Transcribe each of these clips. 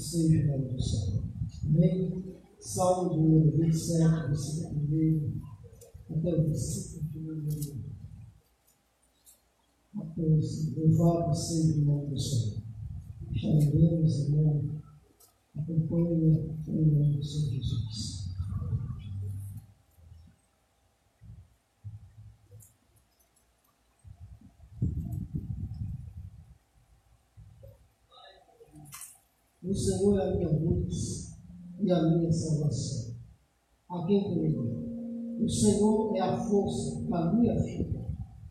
seja o nome do Senhor. Amém? Salmo de número 27, versículo 1 até o versículo de número 14. Louvado seja o nome do Senhor. Chamaremos, irmão, acompanha o nome do Senhor Jesus. O Senhor é a minha luz e a minha salvação. A quem temerei? O Senhor é a força da minha vida,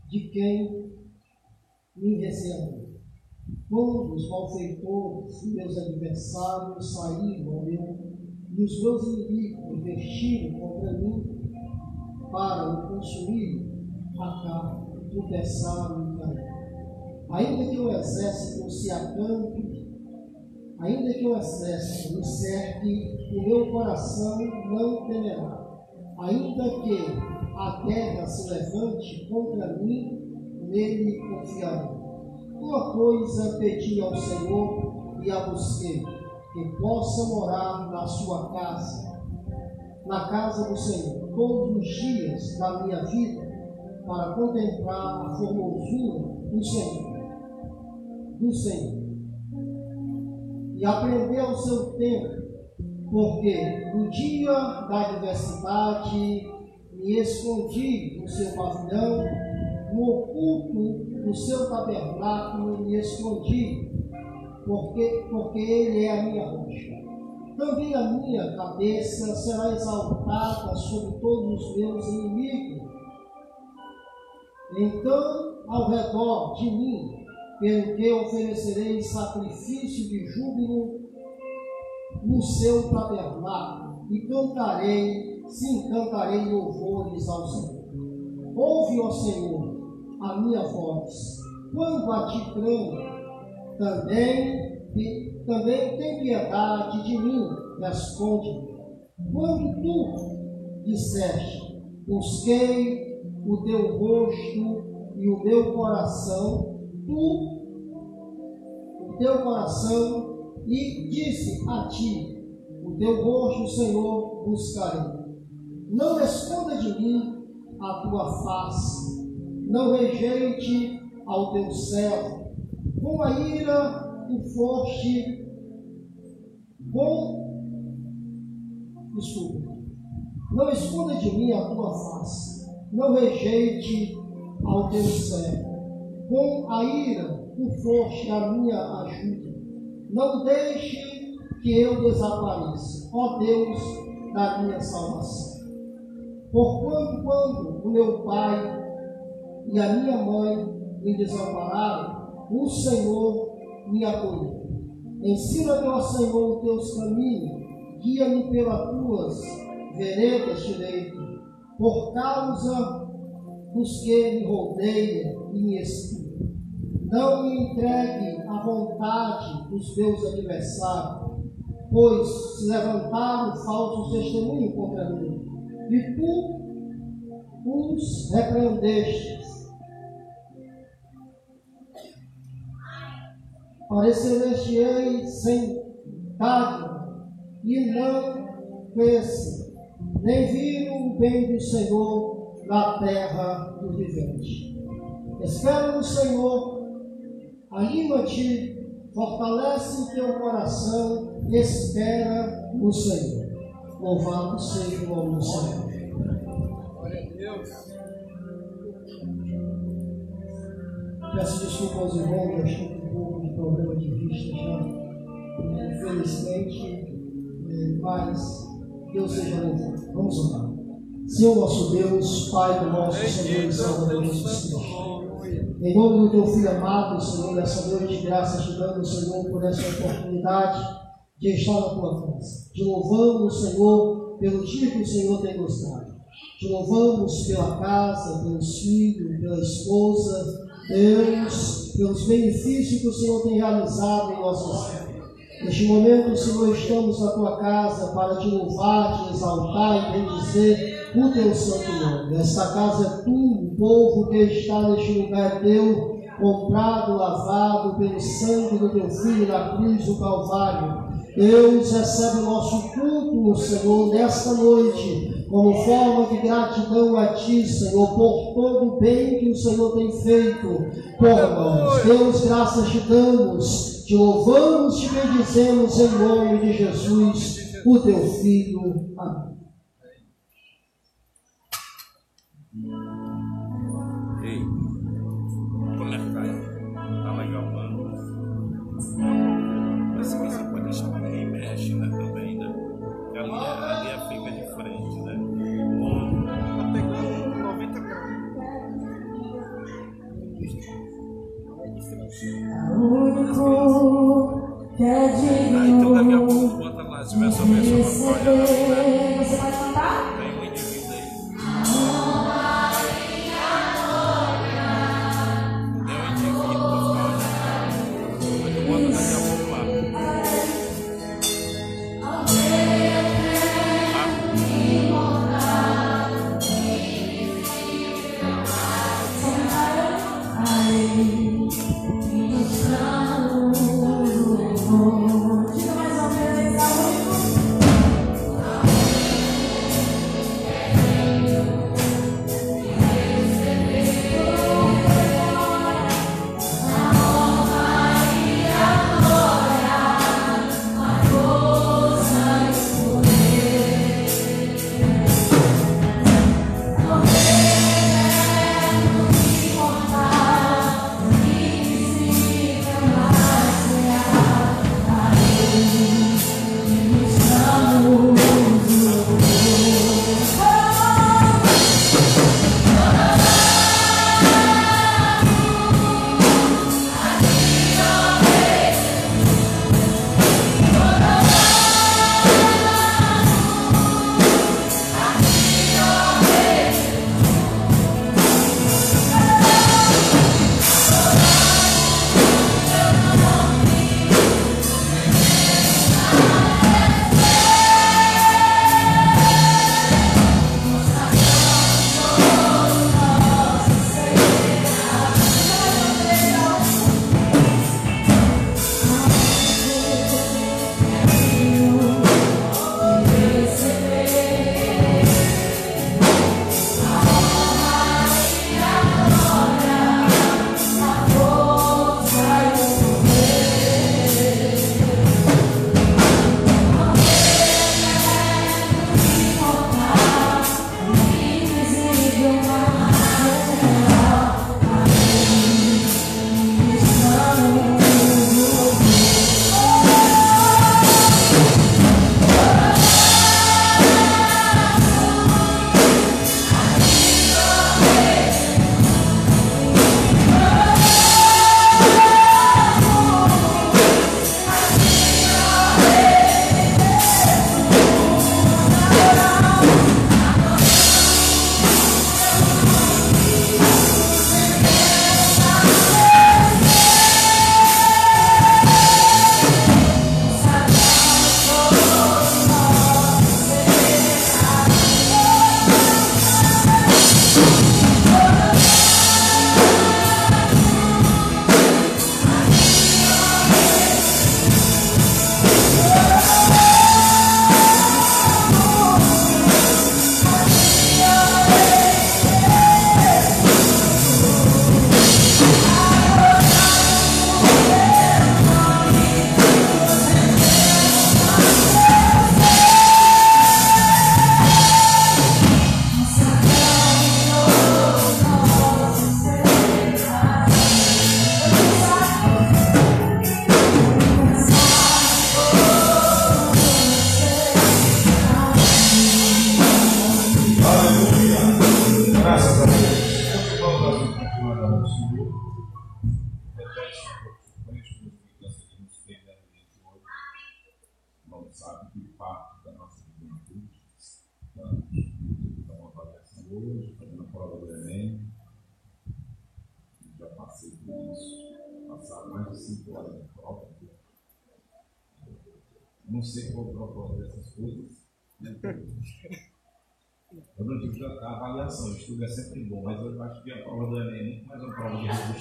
de quem me recebeu? Quando os malfeitores e meus adversários saíram ao meu, e os meus inimigos investiram contra mim para o consumir a carne, o pesar e o Ainda que o exército se acampe ainda que o exército me cerque, o meu coração não temerá. Ainda que a terra se levante contra mim, nele confiarei. Uma coisa pedi ao Senhor e a busquei, que possa morar na sua casa, na casa do Senhor, todos os dias da minha vida, para contemplar a formosura do Senhor, do Senhor, e aprender o seu tempo, porque no dia da adversidade me escondi no seu pavilhão, no oculto do seu tabernáculo me escondi, porque, porque ele é a minha rocha. Também a minha cabeça será exaltada sobre todos os meus inimigos. Então, ao redor de mim, que oferecerei sacrifício de júbilo no seu tabernáculo, e cantarei, sim, cantarei louvores ao Senhor. Ouve, ó Senhor, a minha voz. Quando a ti clamo, também, também tem piedade de mim, responde-me. Quando tu disseste, busquei o teu rosto e o meu coração, o teu coração, e disse a ti, o teu rosto, Senhor, buscarei. Não esconda de mim a tua face, não rejeite ao teu servo. Com a ira tu foste, com. Desculpa. Não esconda de mim a tua face, não rejeite ao teu servo. Com a ira tu foste a minha ajuda. Não deixe que eu desapareça, ó Deus da minha salvação. Porquanto quando o meu pai e a minha mãe me desampararam, o Senhor me acolheu. Ensina-me, ó Senhor, os teus caminhos, guia-me pelas tuas veredas direitas, por causa dos que me rodeiam e me espiam. Não me entregue à vontade dos meus adversários, pois se levantaram falsos testemunhos contra mim, e tu os repreendeste Parecerei sem dádiva e não pense, nem viram o bem do Senhor na terra do vivente. Espera no Senhor, anima-te, fortalece o teu coração, espera no Senhor. Louvado seja o nome do Senhor. Glória a Deus. Peço desculpa aos irmãos, eu estou com um pouco de problema de vista já. Infelizmente, é, mas Deus seja louvado. Vamos orar. Senhor nosso Deus, Pai do nosso Senhor e Salvador Jesus Cristo. Em nome do teu Filho amado, Senhor, nessa noite de graça te damos, Senhor, por essa oportunidade de estar na tua casa. Te louvamos, Senhor, pelo dia que o Senhor tem nos dado. Te louvamos pela casa, pelos filhos, pela esposa, Deus, pelos benefícios que o Senhor tem realizado em nossas vidas. Neste momento, Senhor, estamos na tua casa para te louvar, te exaltar e bendizer o teu santo nome. Esta casa é tu, o povo que está neste lugar é teu, comprado, lavado pelo sangue do teu filho na cruz do Calvário. Deus recebe o nosso culto, Senhor, nesta noite, como forma de gratidão a Ti, Senhor, por todo o bem que o Senhor tem feito por nós. Deus, graças te damos, te louvamos, te bendizemos em nome de Jesus, o Teu Filho. Amém. Yeah.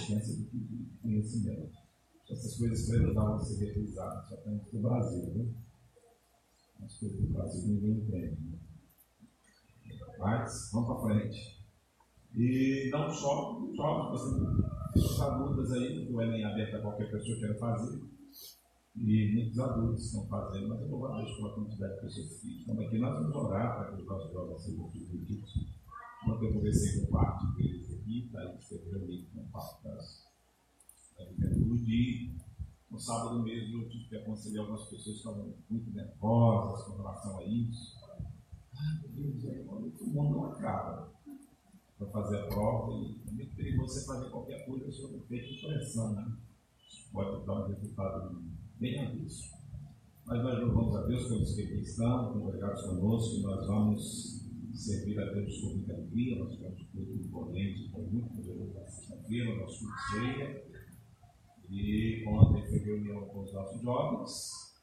Resistência do que conhecimento. Essas coisas precisavam ser revisadas, só tem no Brasil, viu? As coisas do Brasil ninguém entende. Né? Mas, vamos para frente. E não só jovens, você os adultos aí, o Enem é aberto a qualquer pessoa queira fazer. E muitos adultos estão fazendo, mas eu vou deixar pela quantidade de pessoas que estão aqui. Nós vamos orar para que os nossos jovens sejam submetidos. Ontem eu conversei com parte deles aqui, está aí escrevendo com parte das, da juventude. No sábado mesmo eu tive que aconselhar algumas pessoas que estavam muito nervosas com relação a isso. Ai, meu Deus, é, o mundo não acaba para fazer a prova e é muito perigoso você fazer qualquer coisa sobre o peito de pressão, né? Pode dar um resultado bem aviso. Mas nós louvamos a Deus pelos que aqui estão, congregados conosco, nós vamos servir a Deus com muita alegria, nós tivemos um culto imponente, foi muito poderoso na sexta-feira, nosso ceia, e ontem foi reunião com os nossos jovens,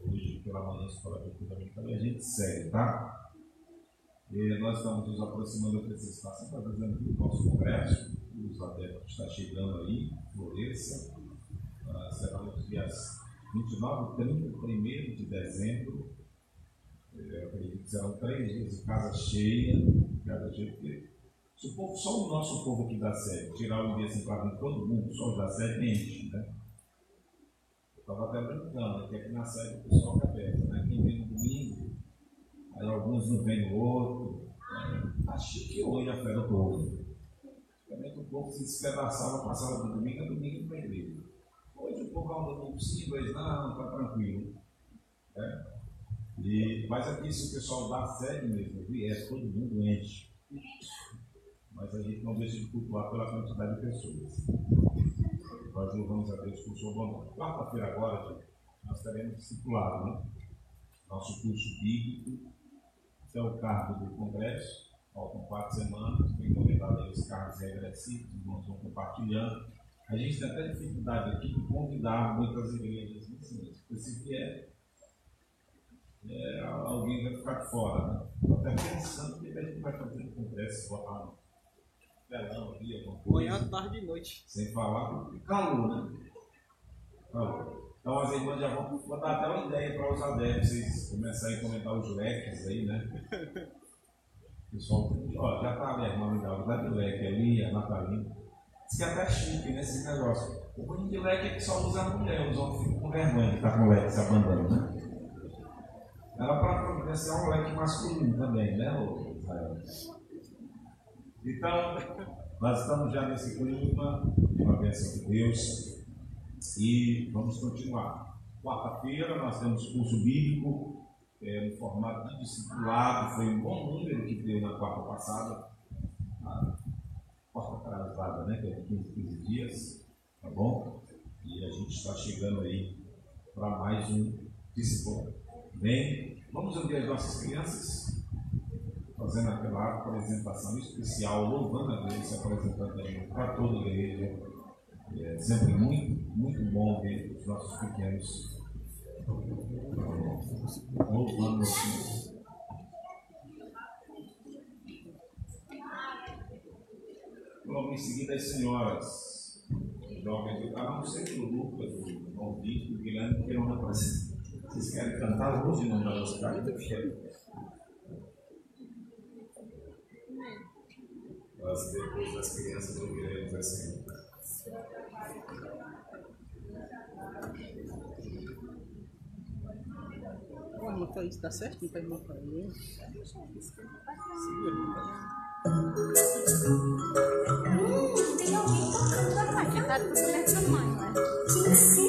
hoje pela manhã se fala culto também, a gente segue, tá? E nós estamos nos aproximando desse espaço, está fazendo o nosso congresso, os adeptos está chegando aí, floresça, uh, será nos dias 29 e 31 de dezembro. Que serão três dias casa cheia, casa cheia, porque se o povo, só o nosso povo aqui da sede, tirar o dia assim para todo mundo, só os da sede enche, né? Eu estava até brincando, que aqui na sede o pessoal cabeça, né? Quem vem no domingo, aí alguns não vêm no outro. Né? Acho que hoje a fé do povo. Antigamente o povo se despedaçava, passava do domingo a domingo a igreja. Hoje o povo anda no sim, dois não, está tranquilo. É? E, mas aqui se o pessoal dá sério mesmo, vier, todo mundo enche. Mas a gente não deixa de cultuar pela quantidade de pessoas. Nós louvamos a Deus por sua bondade. Quarta-feira agora, gente, nós teremos discipulado, né? Nosso curso bíblico, que é o cargo do Congresso. Faltam quatro semanas, tem comentado aí os cargos regressivos, os irmãos vão compartilhando. A gente tem até dificuldade aqui de convidar muitas igrejas vizinhas, porque se vier, é, alguém vai ficar fora. Né? Estou até pensando que a gente vai fazer um congresso, botar um telão aqui, alguma coisa. Manhã, tarde e noite. Sem falar calor, né? Calor. Então as irmãs já vão, vou dar até uma ideia para os adeptos, vocês começarem a comentar os leques aí, né? O pessoal, ó, já está a minha irmã legal, dá de leque ali, a Natalina. Diz que é até chique nesse né, negócio. O ruim de leque é que só usa a mulher, os homens ficam com vergonha de estar com leque se abandonando, né? Era para providenciar um leque masculino também, né, Israel? Então, nós estamos já nesse clima, com a bênção de Deus, e vamos continuar. Quarta-feira nós temos curso bíblico, é, no formato de discipulado, foi um bom número que deu na quarta passada porta atrasada, né? Que é de 15, 15 dias, tá bom? E a gente está chegando aí para mais um discipulado. Bem, vamos ouvir as nossas crianças fazendo aquela apresentação especial, louvando a Deus, se apresentando aí para toda a igreja. É sempre muito, muito bom ver os nossos pequenos louvando o Senhor. Logo em seguida, as senhoras jovens do não sei o Lucas, o Vitor, o Guilherme, que não aparecer. Vocês querem cantar hoje no velocidade? Nós, depois das crianças, ouviremos assim. Irmão falou isso, dá certo? Não tá irmão falando. Segura. Hum, tem alguém tocando na parte da mãe, né? Quem será?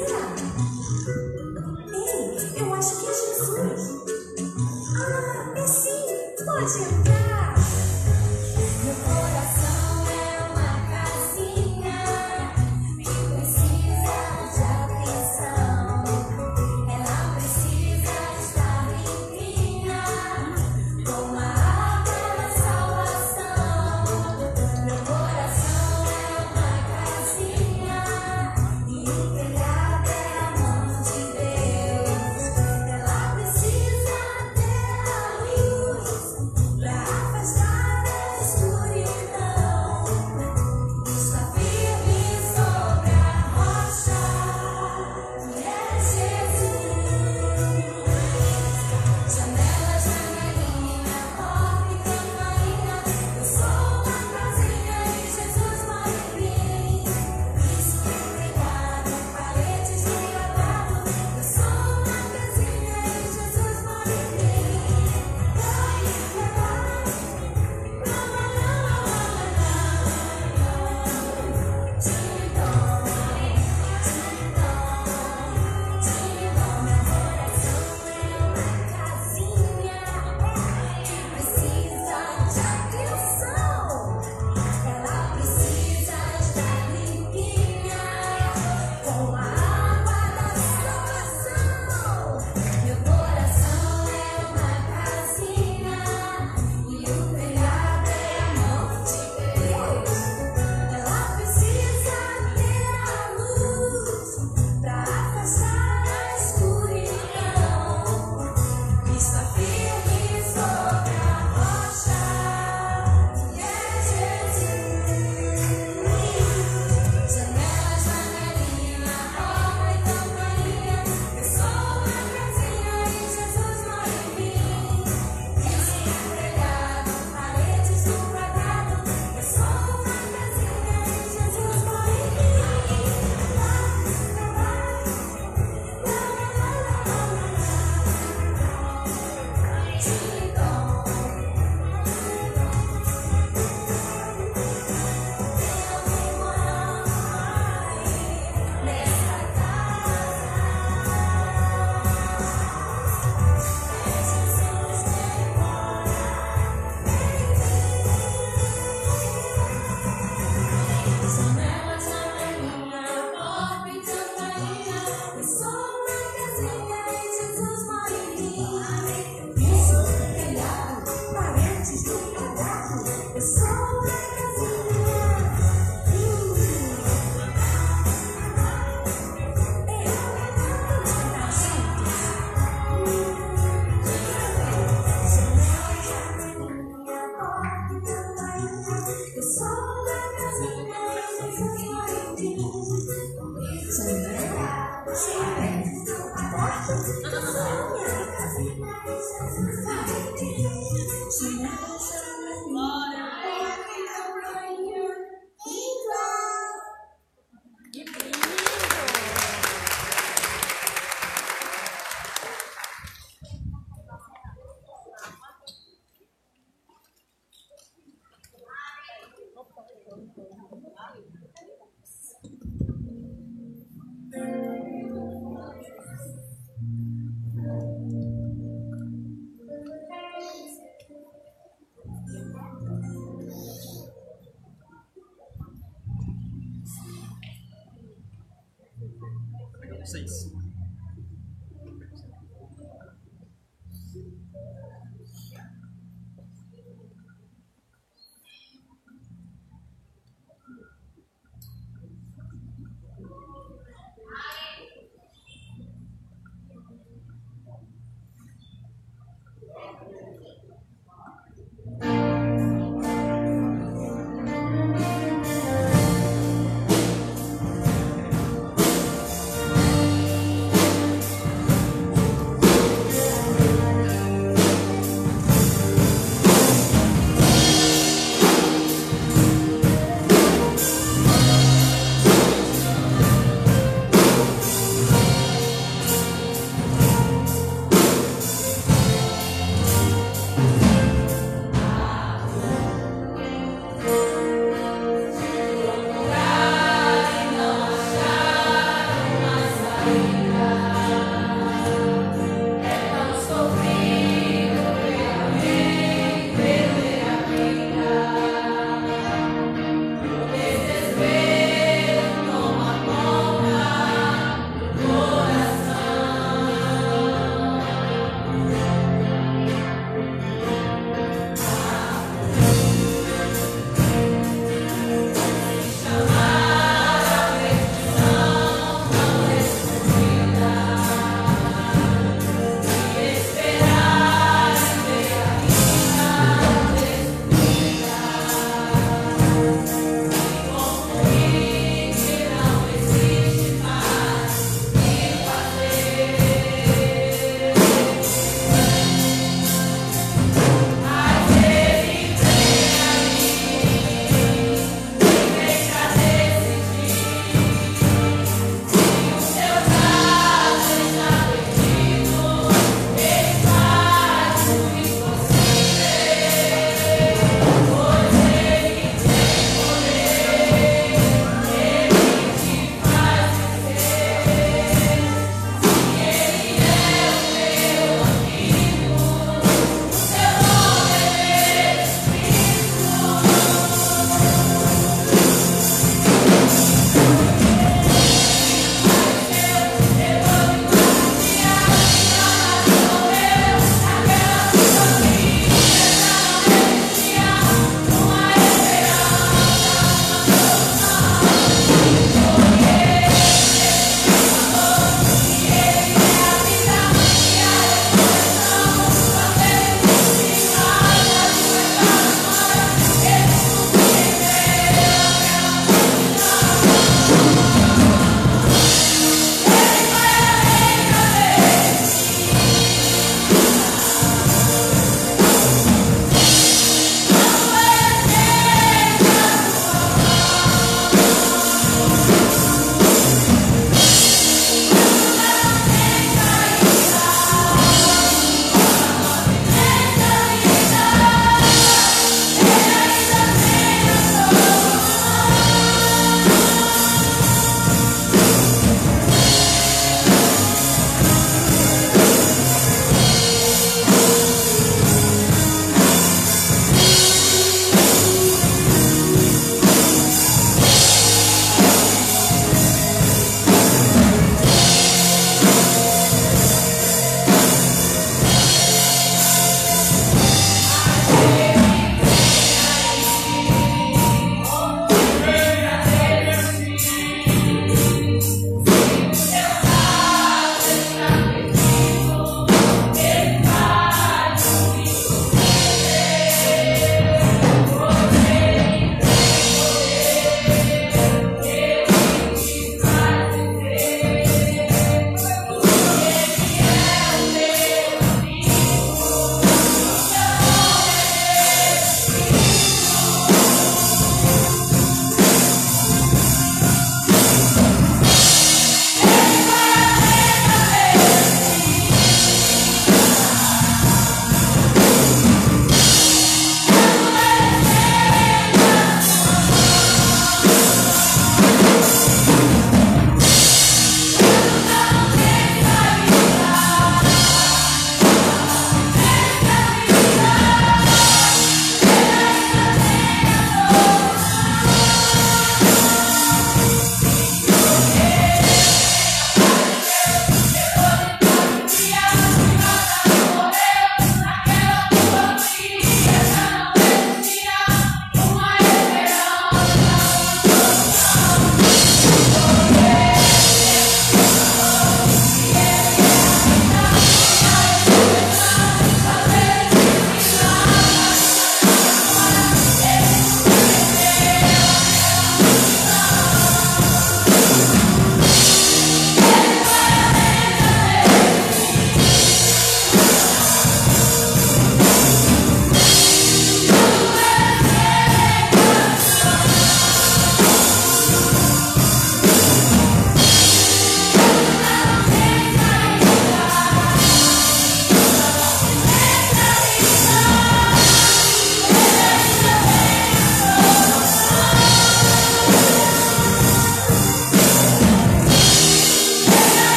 Seis.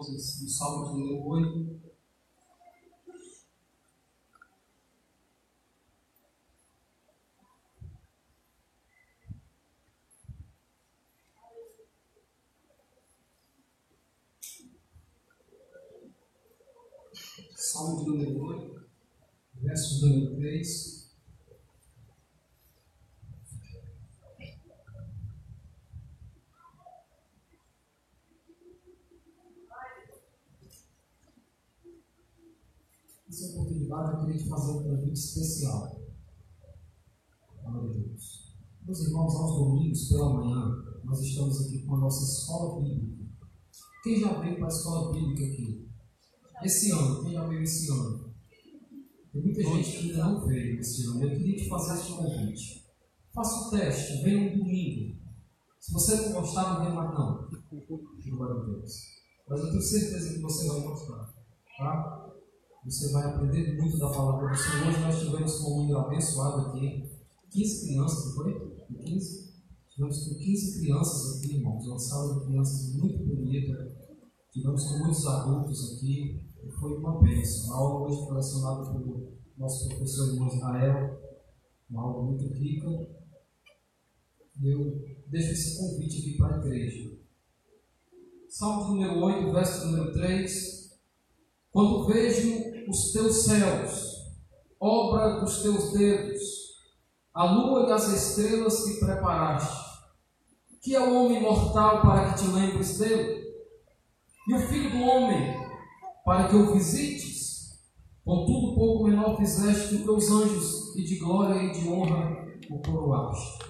Irmãos, no Salmo de número 8. Salmo de número 8, verso número 3. Oportunidade eu queria te fazer um convite especial. Glória a Deus. Meus irmãos, aos domingos pela manhã, nós estamos aqui com a nossa escola bíblica. Quem já veio para a escola bíblica aqui? Esse ano, quem já veio esse ano? Tem muita gente que ainda não veio esse ano. Eu queria te fazer este convite. Faça o teste, venha um domingo. Se você não gostar, não venha mais não. Glória a Deus. Mas eu tenho certeza que você vai gostar. Tá? Você vai aprender muito da palavra do Senhor. Hoje nós tivemos com um número abençoado aqui. 15 crianças, não foi? 15? Tivemos com 15 crianças aqui, irmãos. Uma sala de crianças muito bonita. Tivemos com muitos adultos aqui. Foi uma bênção. A aula hoje foi lecionada pelo nosso professor irmão Israel. Uma aula muito rica. Eu deixo esse convite aqui para a igreja. Salmo número 8, verso número 3. Quando vejo os teus céus, obra dos teus dedos, a lua e as estrelas que preparaste, que é o homem mortal para que te lembres dele, e o filho do homem para que o visites, contudo pouco menor fizeste que os anjos, e de glória e de honra o coroaste.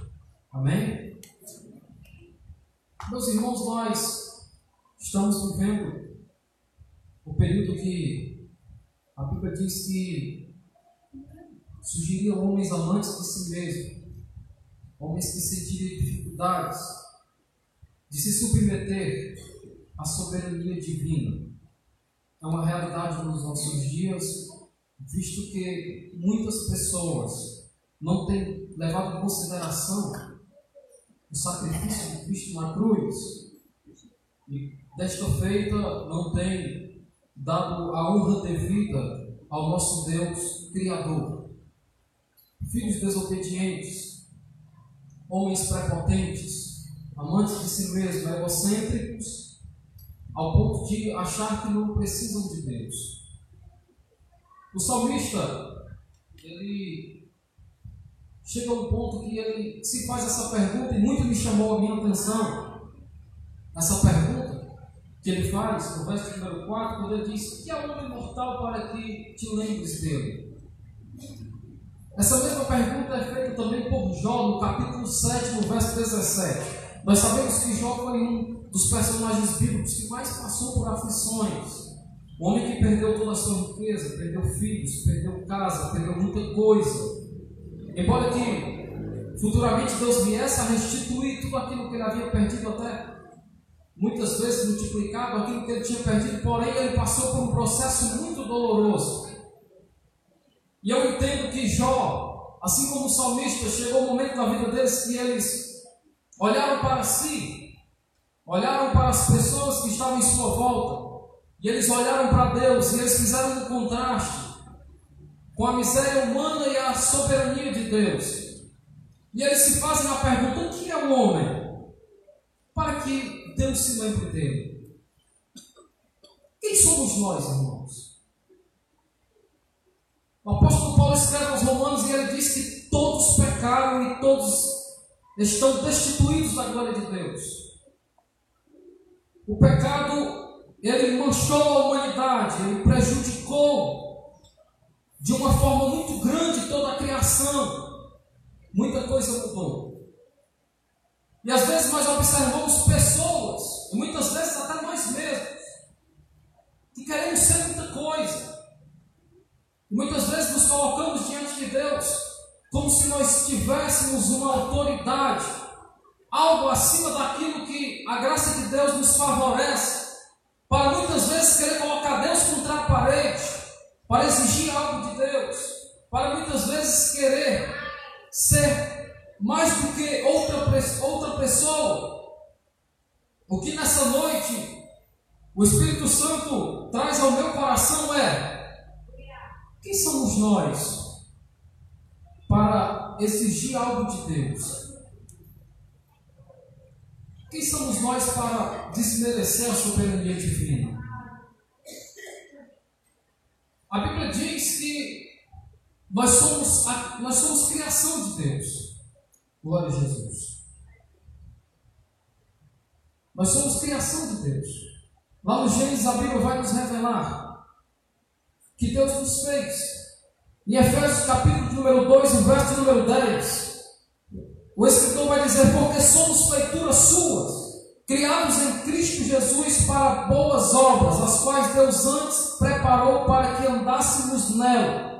Amém? Meus irmãos, nós estamos vivendo o período que a Bíblia diz que surgiriam homens amantes de si mesmos, homens que sentiriam dificuldades de se submeter à soberania divina. É uma realidade nos nossos dias, visto que muitas pessoas não têm levado em consideração o sacrifício de Cristo na cruz e desta feita não tem dado a honra devida ao nosso Deus Criador. Filhos desobedientes, homens prepotentes, amantes de si mesmos, egocêntricos, ao ponto de achar que não precisam de Deus. O salmista, ele chega a um ponto que ele se faz essa pergunta e muito me chamou a minha atenção. Essa pergunta que ele faz, no verso número 4, quando ele diz: Que é o homem mortal para que te lembres dele? Essa mesma pergunta é feita também por Jó, no capítulo 7, no verso 17. Nós sabemos que Jó foi um dos personagens bíblicos que mais passou por aflições. O homem que perdeu toda a sua riqueza, perdeu filhos, perdeu casa, perdeu muita coisa. Embora que futuramente Deus viesse a restituir tudo aquilo que ele havia perdido até muitas vezes multiplicado aquilo que ele tinha perdido, porém ele passou por um processo muito doloroso. E eu entendo que Jó, assim como o salmista, chegou um momento na vida deles que eles olharam para si, olharam para as pessoas que estavam em sua volta, e eles olharam para Deus e eles fizeram um contraste com a miséria humana e a soberania de Deus. E eles se fazem a pergunta: o que é o homem? Para que Deus se lembre dele. Quem somos nós, irmãos? O apóstolo Paulo escreve aos Romanos e ele diz que todos pecaram e todos estão destituídos da glória de Deus. O pecado, ele manchou a humanidade, ele prejudicou de uma forma muito grande toda a criação. Muita coisa mudou. E às vezes nós observamos pessoas, e muitas vezes até nós mesmos, que queremos ser muita coisa. E muitas vezes nos colocamos diante de Deus como se nós tivéssemos uma autoridade, algo acima daquilo que a graça de Deus nos favorece, para muitas vezes querer colocar Deus contra a parede, para exigir algo de Deus, para muitas vezes querer ser mais do que outra, outra pessoa. O que nessa noite o Espírito Santo traz ao meu coração é: quem somos nós para exigir algo de Deus? Quem somos nós para desmerecer a soberania divina? A Bíblia diz que nós somos, a- nós somos criação de Deus. Glória a Jesus. Nós somos criação de Deus. Lá no Gênesis a Bíblia vai nos revelar que Deus nos fez. Em Efésios capítulo número 2, o verso número 10, o escritor vai dizer, porque somos feituras suas, criados em Cristo Jesus para boas obras, as quais Deus antes preparou para que andássemos nela.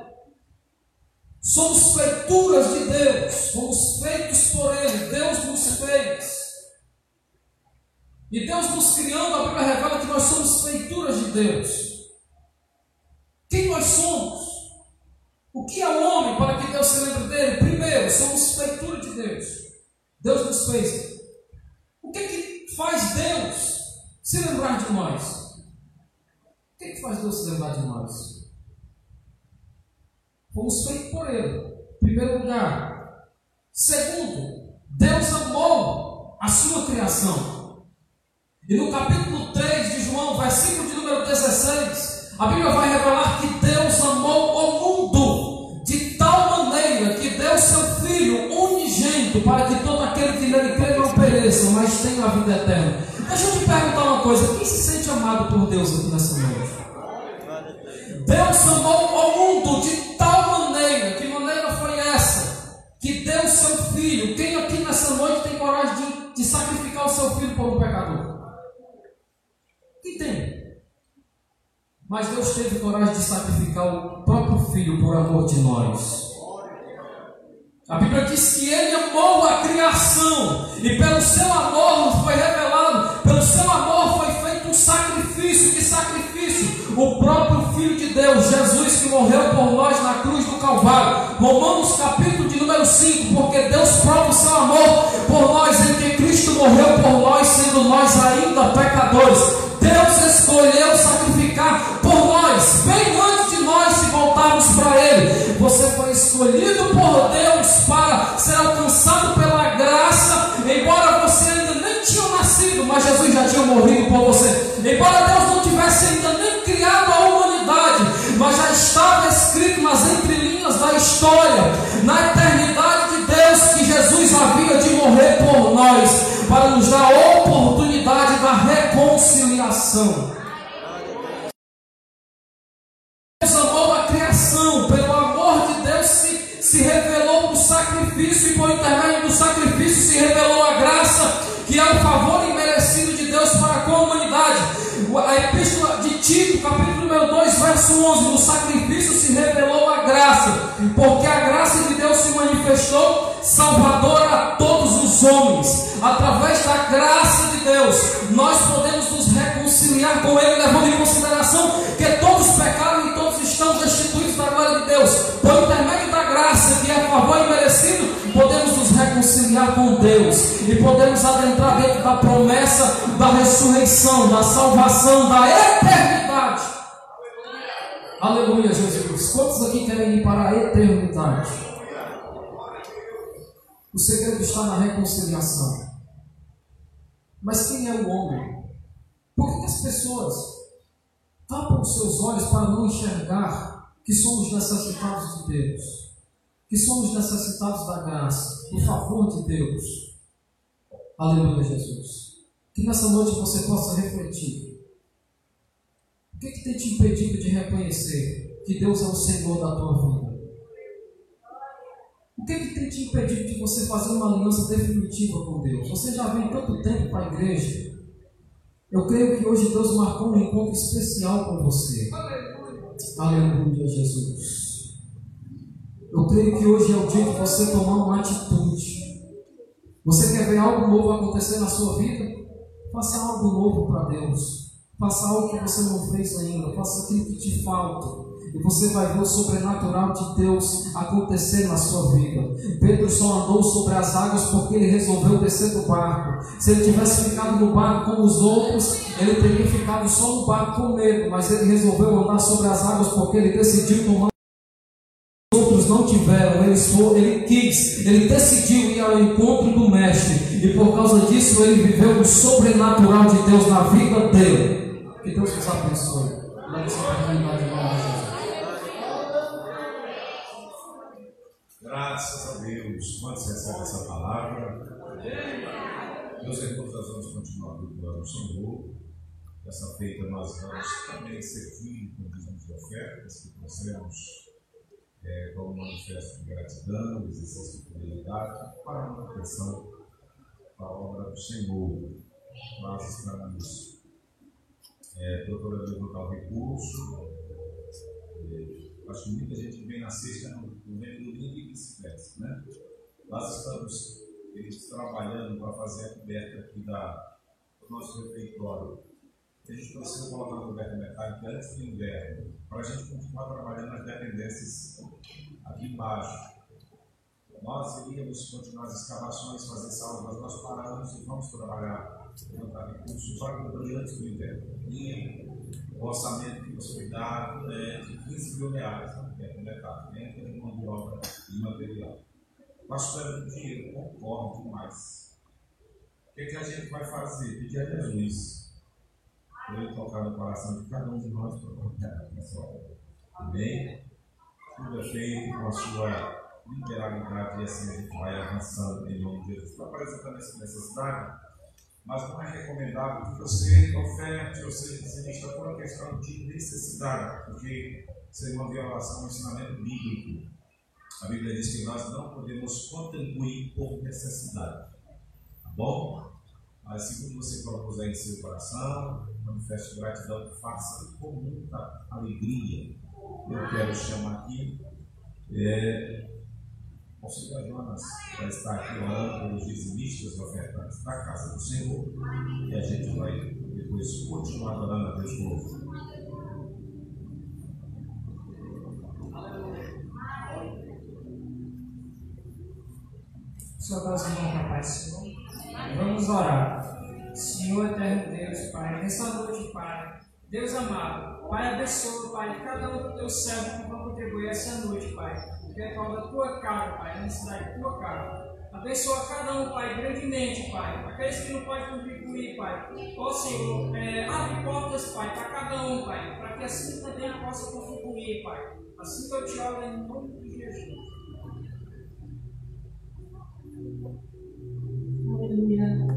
Somos feituras de Deus, fomos feitos por Ele, Deus nos fez. E Deus nos criando, a Bíblia revela que nós somos feituras de Deus. Quem nós somos? O que é o homem para que Deus se lembre dele? Primeiro, somos feitura de Deus. Deus nos fez. O que, que faz Deus se lembrar de nós? O que, que faz Deus se lembrar de nós? Fomos feitos por Ele. Primeiro lugar. Segundo, Deus amou a sua criação. E no capítulo 3 de João, versículo de número 16, a Bíblia vai revelar que Deus amou o mundo de tal maneira que deu seu Filho unigênito para que todo aquele que nele crê não pereça, mas tenha a vida eterna. Deixa eu te perguntar uma coisa: quem se sente amado por Deus aqui nessa noite? Deus amou o mundo de seu filho. Quem aqui nessa noite tem coragem de, de sacrificar o seu filho por um pecador? Quem tem? Mas Deus teve coragem de sacrificar o próprio filho por amor de nós. A Bíblia diz que ele amou a criação e pelo seu amor foi revelado, pelo seu amor foi feito um sacrifício. Que sacrifício? O próprio Filho de Deus, Jesus, que morreu por nós na cruz do Calvário. Romanos capítulo de número 5, porque Deus prova o seu amor por nós em que Cristo morreu por nós, sendo nós ainda pecadores. Deus escolheu sacrificar por nós, bem antes de nós se voltarmos para Ele. Você foi escolhido por Deus para ser alcançado pela graça, embora você ainda nem tinha nascido, mas Jesus já tinha morrido por você. Embora Deus história, na eternidade de Deus, que Jesus havia de morrer por nós, para nos dar a oportunidade da reconciliação. Deus amou a criação, pelo amor de Deus se, se revelou no sacrifício, e por intermédio do sacrifício se revelou a graça, que é o favor imerecido de Deus para a humanidade. A epístola de Tito, capítulo número 2, verso 11: No sacrifício se revelou a graça, porque a graça de Deus se manifestou salvadora a todos os homens. Através da graça de Deus, nós podemos nos reconciliar com Ele, levando em consideração que todos pecaram e todos estão destituídos da glória de Deus. Por intermédio da graça, que é favor imerecido, podemos nos reconciliar com Deus e podemos adentrar dentro da promessa da ressurreição, da salvação, da eternidade. Aleluia, Jesus. Quantos aqui querem ir para a eternidade? O segredo está na reconciliação. Mas quem é o homem? Por que as pessoas tapam os seus olhos para não enxergar que somos necessitados de Deus? Que somos necessitados da graça, do favor de Deus. Aleluia, Jesus. Que nessa noite você possa refletir. O que, que tem te impedido de reconhecer que Deus é o Senhor da tua vida? O que, que tem te impedido de você fazer uma aliança definitiva com Deus? Você já vem tanto tempo para a igreja. Eu creio que hoje Deus marcou um encontro especial com você. Aleluia, Jesus. Eu creio que hoje é o dia de você tomar uma atitude. Você quer ver algo novo acontecer na sua vida? Faça algo novo para Deus. Faça algo que você não fez ainda. Faça aquilo que te falta. e você vai ver o sobrenatural de Deus acontecer na sua vida. Pedro só andou sobre as águas porque ele resolveu descer do barco. Se ele tivesse ficado no barco com os outros, ele teria ficado só no barco com medo, mas ele resolveu andar sobre as águas porque ele decidiu tomar outros não tiveram, ele, foi, ele quis, ele decidiu ir ao encontro do Mestre, e por causa disso ele viveu o sobrenatural de Deus na vida dele. Que Deus nos abençoe. Leve essa oportunidade em nome de Jesus. Graças a Deus. Quando você recebe essa palavra, meus irmãos, nós vamos continuar cultuando o Senhor. Dessa feita, nós vamos também servir com dízimos de ofertas que trouxemos é, como manifesto de gratidão, exercício de fidelidade para a manutenção da obra do Senhor. Nós estamos é, procurando levantar o recurso. É, acho que muita gente vem na sexta no no vem domingo e vice-versa, né? Nós estamos eles, trabalhando para fazer a coberta aqui da, do nosso refeitório. A gente precisa colocar uma coberta metálica antes do inverno, para a gente continuar trabalhando nas dependências aqui embaixo. Nós iríamos continuar as escavações, fazer salas, mas nós paramos e vamos trabalhar, recursos para cumprir antes do. E o orçamento que nos foi dado é de 15 mil reais, né, que é o mercado, dentro de mão de obra e material. Pastor, o dinheiro concorre demais. O que, que a gente vai fazer? Pedir a Jesus. Ele tocar no coração de cada um de nós para obra. Amém? Tudo é feito com a sua liberalidade e assim a gente vai avançando em nome de Jesus. Está apresentando essa necessidade, mas não é recomendável que você oferte ou seja dizimista por uma questão de necessidade, porque seria uma violação ao ensinamento bíblico. A Bíblia diz que nós não podemos contribuir por necessidade. Tá bom? Mas segundo você propuser em seu coração, manifeste gratidão, faça com muita alegria. Eu quero chamar aqui é, Senhor Jonas vai estar aqui orando pelos dizimistas ofertantes da casa do Senhor e a gente vai depois continuar adorando a Deus novo. Senhor Deus, irmão, Papai, Senhor. Vamos orar. Senhor eterno Deus, Pai, nessa noite, Pai, Deus amado, Pai, abençoa, Pai, cada um dos teus servos que vão contribuir essa noite, Pai. É da tua cara, Pai, a necessidade da tua cara. Abençoa cada um, Pai, grandemente, Pai. Aqueles que não podem contribuir, Pai. Ó Senhor, é, abre portas, Pai, para cada um, Pai, para que assim também possa contribuir, Pai. Assim que eu te oro em nome de Jesus. Aleluia.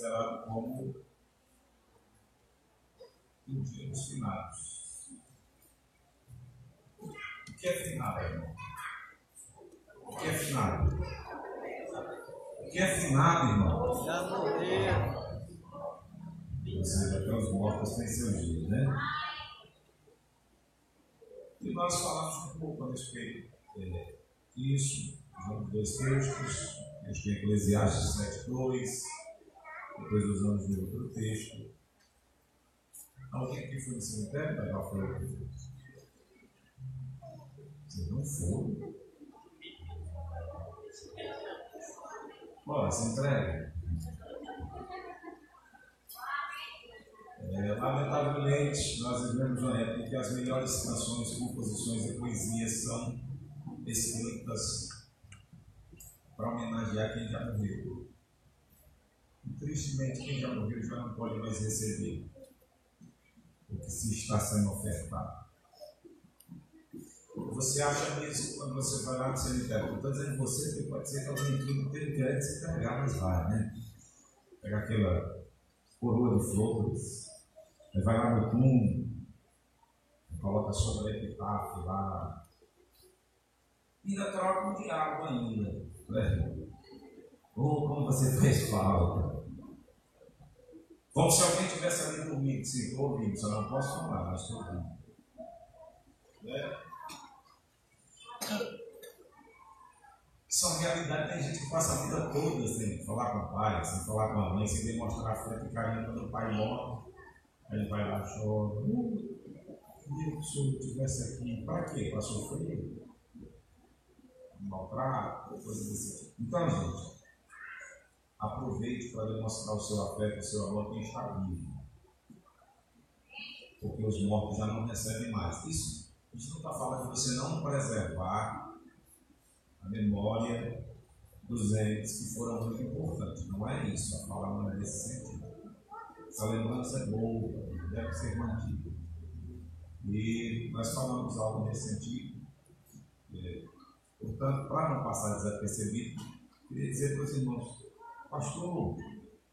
Considerado como o dia dos finados. O que é finado, irmão? O que é finado? O que é finado, irmão? Já morreu. Ou seja, até os mortos têm seu dia, né? E nós falamos um pouco a respeito é, disso, usamos dois textos, acho que é Eclesiastes 7.2, depois usamos o outro texto. Alguém aqui foi no cemitério pegar fogo? Você não foi? Bora, se entrega. É, lamentavelmente, nós vivemos uma época em que as melhores canções, composições e poesias são escritas para homenagear quem já morreu. Tristemente, quem já morreu já não pode mais receber o que se está sendo ofertado. Você acha mesmo quando você vai lá no cemitério? Estou dizendo você, porque pode ser que alguém aqui não tenha querendo se entregar, mas vai, né? Pega aquela coroa de flores, vai lá no túmulo, coloca sobre a epitáfio lá, ainda troca um diabo ainda, né? Ou como você fez falta. Como se alguém tivesse ali dormindo, sim, estou ouvindo, só não posso falar, mas estou ouvindo. Né? Isso é uma realidade, tem gente que passa a vida toda sem falar com o pai, sem falar com a mãe, sem demonstrar afeto e carinho quando o pai morre. Aí ele vai lá e chora. Uh, queria que o senhor estivesse aqui. Para quê? Para sofrer? Maltrato, coisas desse tipo. Então, gente, aproveite para demonstrar o seu afeto, o seu amor a quem está vivo. Porque os mortos já não recebem mais. Isso, isso não está falando de você não preservar a memória dos entes que foram muito importantes. Não é isso, a fala não é nesse sentido. Essa lembrança é boa, deve ser mantida. E nós falamos algo nesse sentido. É, portanto, para não passar desapercebido, queria dizer para os irmãos, pastor, o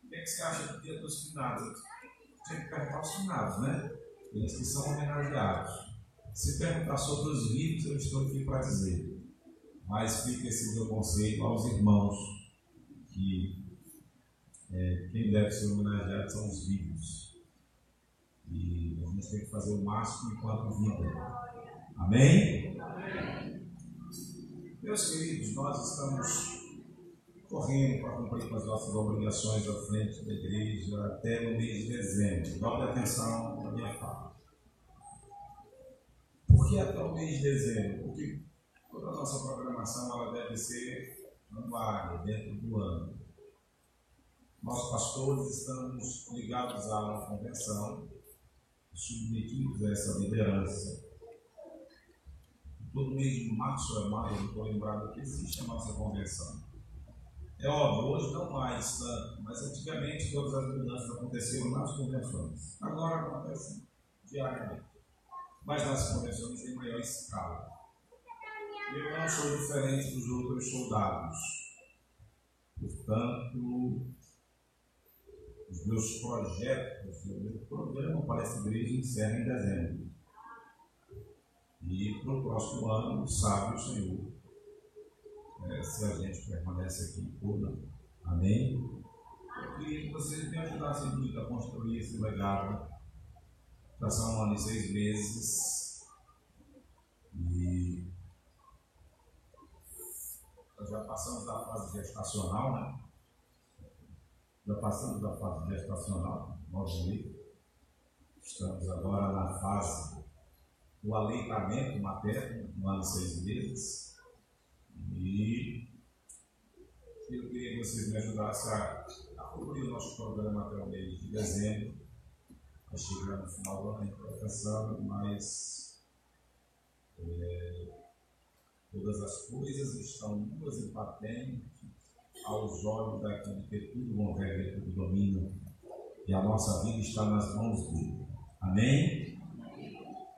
que, é que você acha do dia dos finados? Tinha que perguntar aos finados, né? Eles que são homenageados. Se perguntar sobre os vivos, eu estou aqui para dizer mas fica esse meu conselho aos irmãos que é, quem deve ser homenageado são os vivos. E a gente tem que fazer o máximo enquanto vida. Amém? Meus queridos, nós estamos correndo para cumprir com as nossas obrigações à frente da igreja até o mês de dezembro. Dobre atenção na minha fala. Por que até o mês de dezembro? Porque Toda a nossa programação ela deve ser anuária, dentro do ano. Nós, pastores, estamos ligados a uma convenção, submetidos a essa liderança. Todo mês de março é maio, eu estou lembrado que existe a nossa convenção. É óbvio, hoje não mais tanto, mas antigamente todas as mudanças aconteceram nas convenções. Agora acontecem diariamente, mas nas convenções em maior escala. Eu não sou diferente dos outros soldados. Portanto, os meus projetos, o meu programa para essa igreja encerra em dezembro. E para o próximo ano, sabe o Senhor é, se a gente permanece aqui ou não. Amém? Eu queria que vocês me ajudassem muito a construir esse legado. Já são um ano e seis meses. E nós já passamos da fase gestacional, né? Já passamos da fase gestacional, nós Estamos agora na fase do aleitamento materno, um ano e seis meses. E eu queria que vocês me ajudassem a, a cumprir o nosso programa até o mês de dezembro. Vai chegar no final do ano, está pensando, mas é, Todas as coisas estão nuas e aos olhos daquele que tudo governa e tudo domina. E a nossa vida está nas mãos dele. Amém?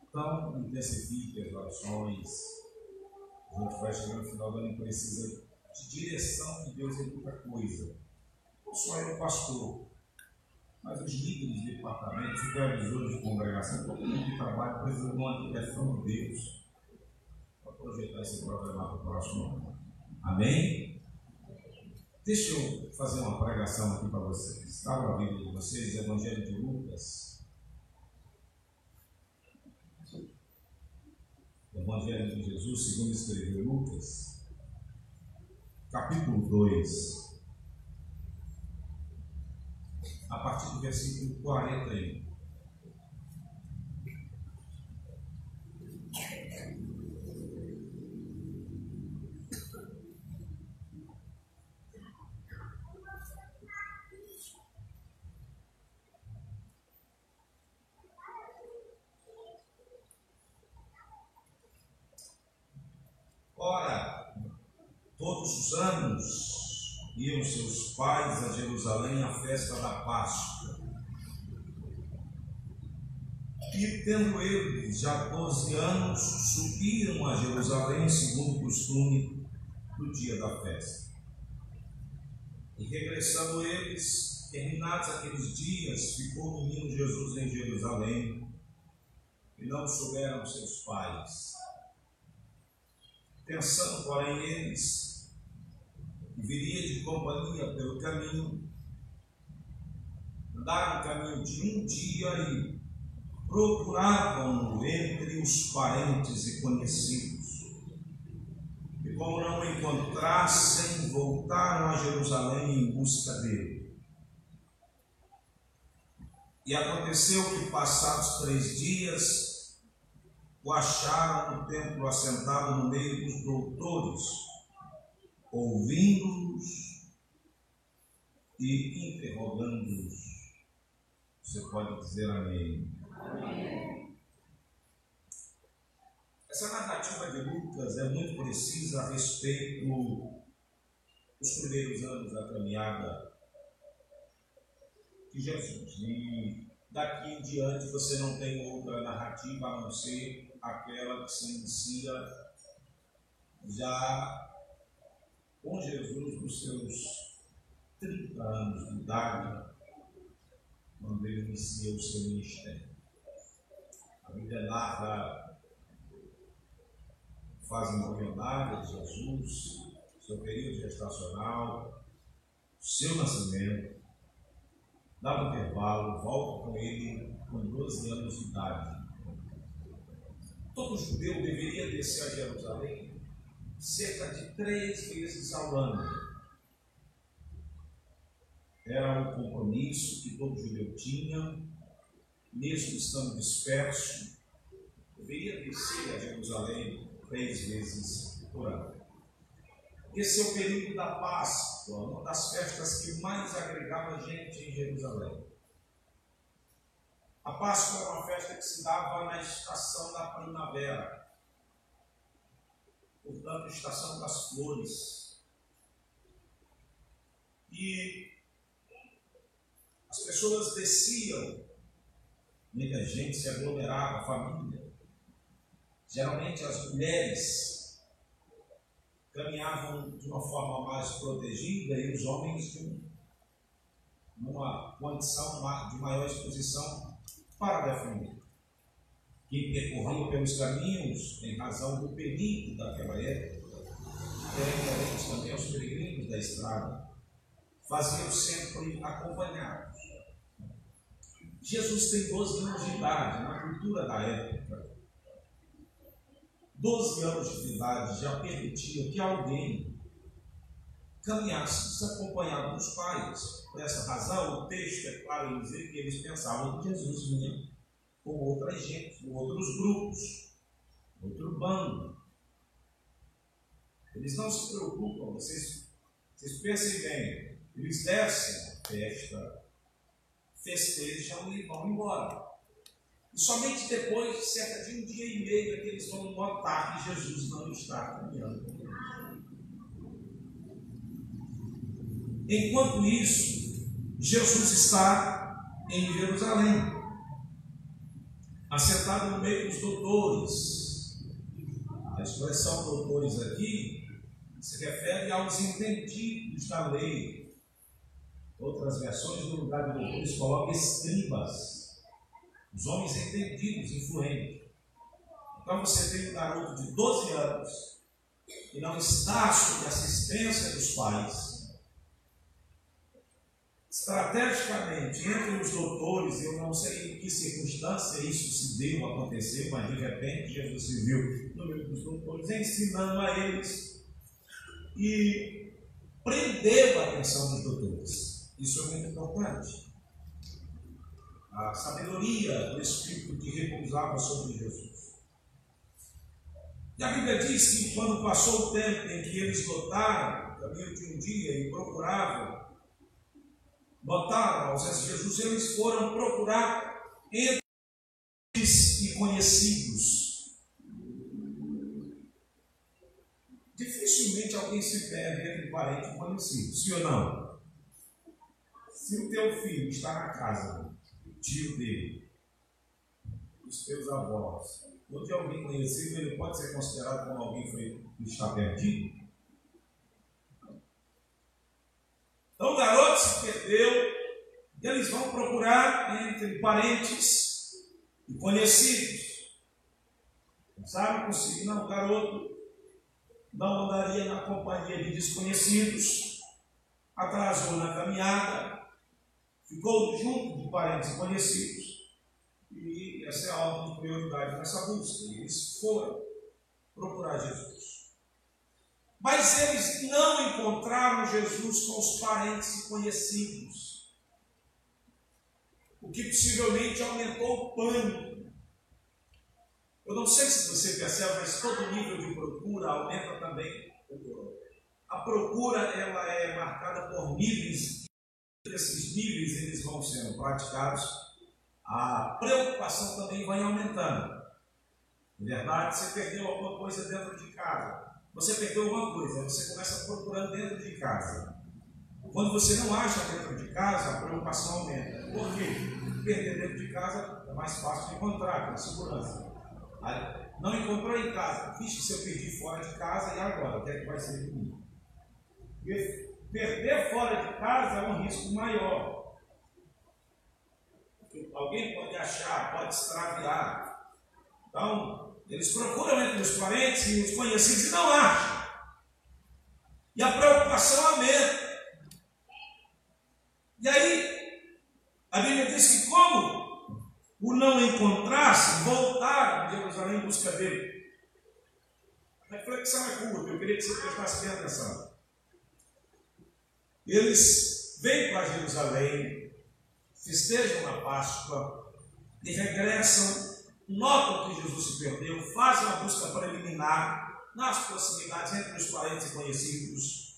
Então, intensifique as orações. A gente vai chegar no final do ano precisa de direção de Deus em muita coisa. não só eu, pastor, mas os líderes de departamento, supervisores de congregação, todo mundo que trabalha precisa de uma direção de Deus para projetar esse programa para o próximo ano. Amém? Deixa eu fazer uma pregação aqui para vocês. Está na Bíblia de vocês, Evangelho de Lucas. Evangelho de Jesus, segundo escreveu Lucas, capítulo 2, a partir do versículo 41. Ora, todos os anos iam seus pais a Jerusalém à festa da Páscoa. E tendo eles já 12 anos, subiram a Jerusalém segundo o costume do dia da festa. E regressando eles, terminados aqueles dias, ficou o menino Jesus em Jerusalém, e não souberam seus pais. Pensando, porém, eles viria de companhia pelo caminho, andaram o caminho de um dia e procuravam-no entre os parentes e conhecidos. E como não o encontrassem, voltaram a Jerusalém em busca dele. E aconteceu que, passados três dias, o acharam no templo assentado no meio dos doutores, ouvindo-os e interrogando-os. Você pode dizer amém. amém. Essa narrativa de Lucas é muito precisa a respeito dos primeiros anos da caminhada de Jesus. E daqui em diante você não tem outra narrativa a não ser aquela que se inicia já com Jesus nos seus 30 anos de idade, quando ele inicia o seu ministério. A Bíblia narra fase embrionária de Jesus, seu período gestacional, seu nascimento, dá um intervalo, volta com ele com 12 anos de idade. Todo judeu deveria descer a Jerusalém cerca de três vezes ao ano. Era um compromisso que todo judeu tinha, mesmo estando disperso, deveria descer a Jerusalém três vezes por ano. Esse é o período da Páscoa, uma das festas que mais agregava gente em Jerusalém. A Páscoa era uma festa que se dava na estação da primavera, portanto, estação das flores. E as pessoas desciam, muita gente se aglomerava, família. Geralmente as mulheres caminhavam de uma forma mais protegida e os homens de uma condição de maior exposição para defender. Quem percorria pelos caminhos, em razão do perigo daquela época, que era diferente também aos peregrinos da estrada, faziam sempre acompanhados. Jesus tem 12 anos de idade, na cultura da época. 12 anos de idade já permitia que alguém caminhasse desacompanhado dos pais. Por essa razão, o texto é claro em dizer que eles pensavam que Jesus vinha com outras gente, com outros grupos, outro bando. Eles não se preocupam, vocês, vocês pensem bem, eles descem a festa, festejam e vão embora. E somente depois de cerca de um dia e meio é que eles vão notar que Jesus não está caminhando. Enquanto isso, Jesus está em Jerusalém, assentado no meio dos doutores. A expressão doutores aqui se refere aos entendidos da lei, Outras versões, no lugar de doutores, colocam escribas, os homens entendidos, influentes. Então você tem um garoto de 12 anos que não está sob assistência dos pais. Estrategicamente, entre os doutores, eu não sei em que circunstância isso se deu, aconteceu, mas de repente Jesus se viu no meio dos doutores, ensinando a eles e prendeu a atenção dos doutores. Isso é muito importante. A sabedoria do Espírito que repousava sobre Jesus. E a Bíblia diz que quando passou o tempo em que eles notaram, o caminho de um dia, e procuravam, notaram a ausência de Jesus, eles foram procurar entre e conhecidos. Dificilmente alguém se perde entre parente e conhecido, sim ou não? Se o teu filho está na casa, o tio dele, os teus avós, ou de alguém conhecido, ele pode ser considerado como alguém que está perdido? Então o garoto se perdeu, e eles vão procurar entre parentes e conhecidos. Sabe conseguir, não, o garoto não andaria na companhia de desconhecidos, atrasou na caminhada, ficou junto de parentes conhecidos, e essa é a ordem de prioridade nessa busca. E eles foram procurar Jesus. Mas eles não encontraram Jesus com os parentes e conhecidos, o que possivelmente aumentou o pânico. Eu não sei se você percebe, mas todo nível de procura aumenta também o. A procura ela é marcada por níveis. Esses níveis eles vão sendo praticados. A preocupação também vai aumentando. Na verdade, você perdeu alguma coisa dentro de casa. Você perdeu alguma coisa, você começa procurando dentro de casa. Quando você não acha dentro de casa, a preocupação aumenta. Por quê? Perder dentro de casa é mais fácil de encontrar, com segurança. Não encontrou em casa. Vixe, se eu perdi fora de casa, e agora? O que é que vai ser de mim? Perder fora de casa é um risco maior. Alguém pode achar, pode extraviar. Então, eles procuram entre os parentes e os conhecidos e não acham. E a preocupação aumenta. E aí, a Bíblia diz que como o não encontrasse, voltaram a Jerusalém em busca dele. A reflexão é curta, eu queria que você prestasse bem atenção. Eles vêm para Jerusalém, festejam na Páscoa e regressam, notam que Jesus se perdeu, fazem uma busca preliminar nas proximidades entre os parentes conhecidos.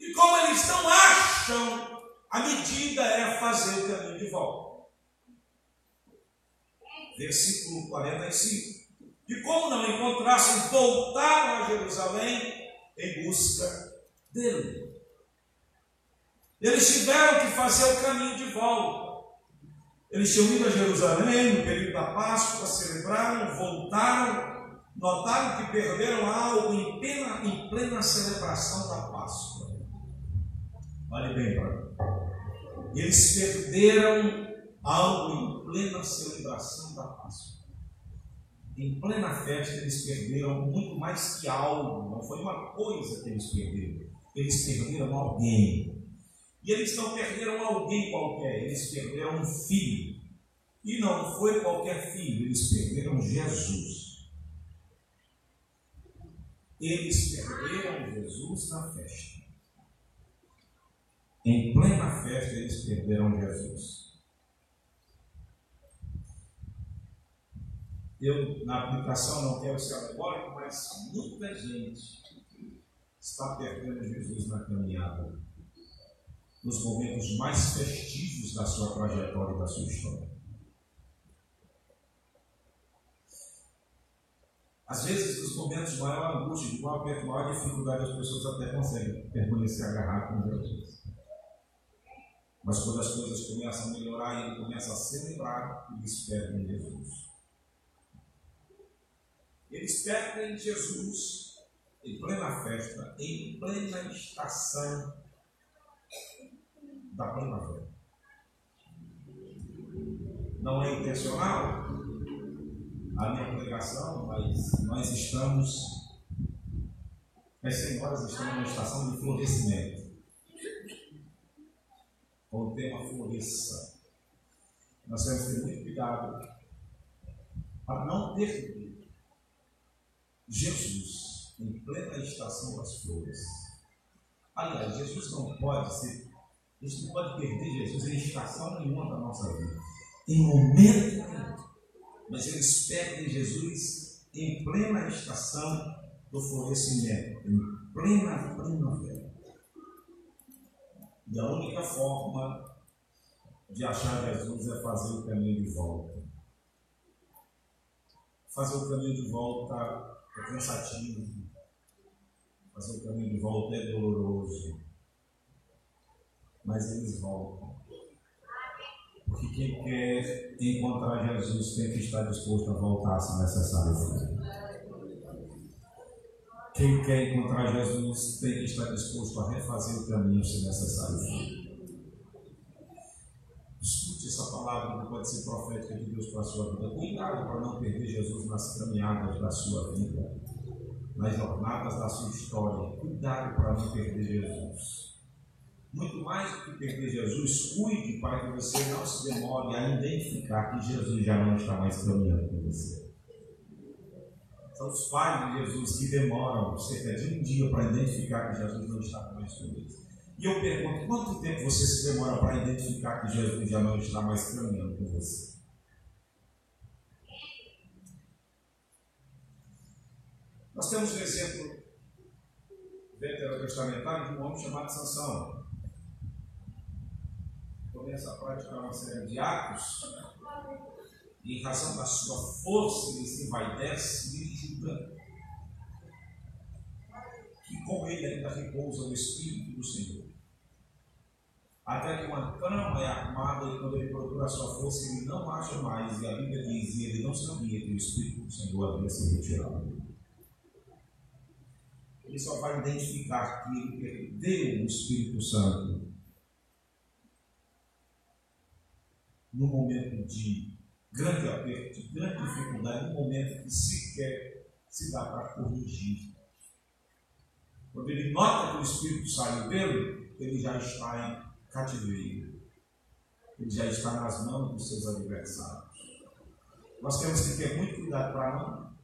E como eles não acham, a medida é fazer o caminho de volta. Versículo 45. E como não encontrassem, voltaram a Jerusalém em busca dele. Eles tiveram que fazer o caminho de volta. Eles tinham ido a Jerusalém no período da Páscoa, celebraram, voltaram, notaram que perderam algo em plena, em plena celebração da Páscoa. Olhe bem mim. Eles perderam algo em plena celebração da Páscoa. Em plena festa, eles perderam muito mais que algo, não foi uma coisa que eles perderam. Eles perderam alguém. E eles não perderam alguém qualquer, eles perderam um filho. E não foi qualquer filho, eles perderam Jesus. Eles perderam Jesus na festa. Em plena festa, eles perderam Jesus. Eu, na aplicação, não quero ser alegórico, mas muita gente está perdendo Jesus na caminhada nos momentos mais festivos da sua trajetória e da sua história. Às vezes, nos momentos de maior angústia, de maior maior dificuldade, as pessoas até conseguem permanecer agarradas com Jesus. Mas quando as coisas começam a melhorar e ele começa a celebrar, eles perdem Jesus. Eles perdem Jesus em plena festa, em plena estação da primavera. Não é intencional a minha pregação, mas nós estamos, as senhoras estão numa estação de florescimento. Com o tema floresça. Nós temos que ter muito cuidado para não perder Jesus em plena estação das flores. Aliás, Jesus não pode ser, gente não pode perder Jesus em estação nenhuma da nossa vida. Em momento nenhum. Mas eles perdem Jesus em plena estação do florescimento, em plena primavera. E a única forma de achar Jesus é fazer o caminho de volta. Fazer o caminho de volta é cansativo. Fazer o caminho de volta é doloroso. Mas eles voltam. Porque quem quer encontrar Jesus tem que estar disposto a voltar se necessário. Quem quer encontrar Jesus tem que estar disposto a refazer o caminho se necessário. Escute essa palavra que pode ser profética de Deus para a sua vida. Cuidado para não perder Jesus nas caminhadas da sua vida, nas jornadas da sua história. Cuidado para não perder Jesus. Muito mais do que perder Jesus, cuide para que você não se demore a identificar que Jesus já não está mais caminhando com você. São os pais de Jesus que demoram cerca de um dia para identificar que Jesus não está mais com eles. E eu pergunto, quanto tempo você se demora para identificar que Jesus já não está mais caminhando com você? Nós temos um exemplo veterotestamentário de um homem chamado Sansão. Começa a praticar uma série de atos e em razão da sua força ele se envaidece e julga que com ele ainda repousa o Espírito do Senhor. Até que uma cama é armada e quando ele procura a sua força, ele não acha mais. E a Bíblia diz, e ele não sabia que o Espírito do Senhor havia sido retirado. Ele só vai identificar que ele perdeu o Espírito Santo no momento de grande aperto, de grande dificuldade, no momento que sequer se dá para corrigir. Quando ele nota que o Espírito saiu dele, ele já está em cativeiro. Ele já está nas mãos dos seus adversários. Nós temos que ter muito cuidado para não,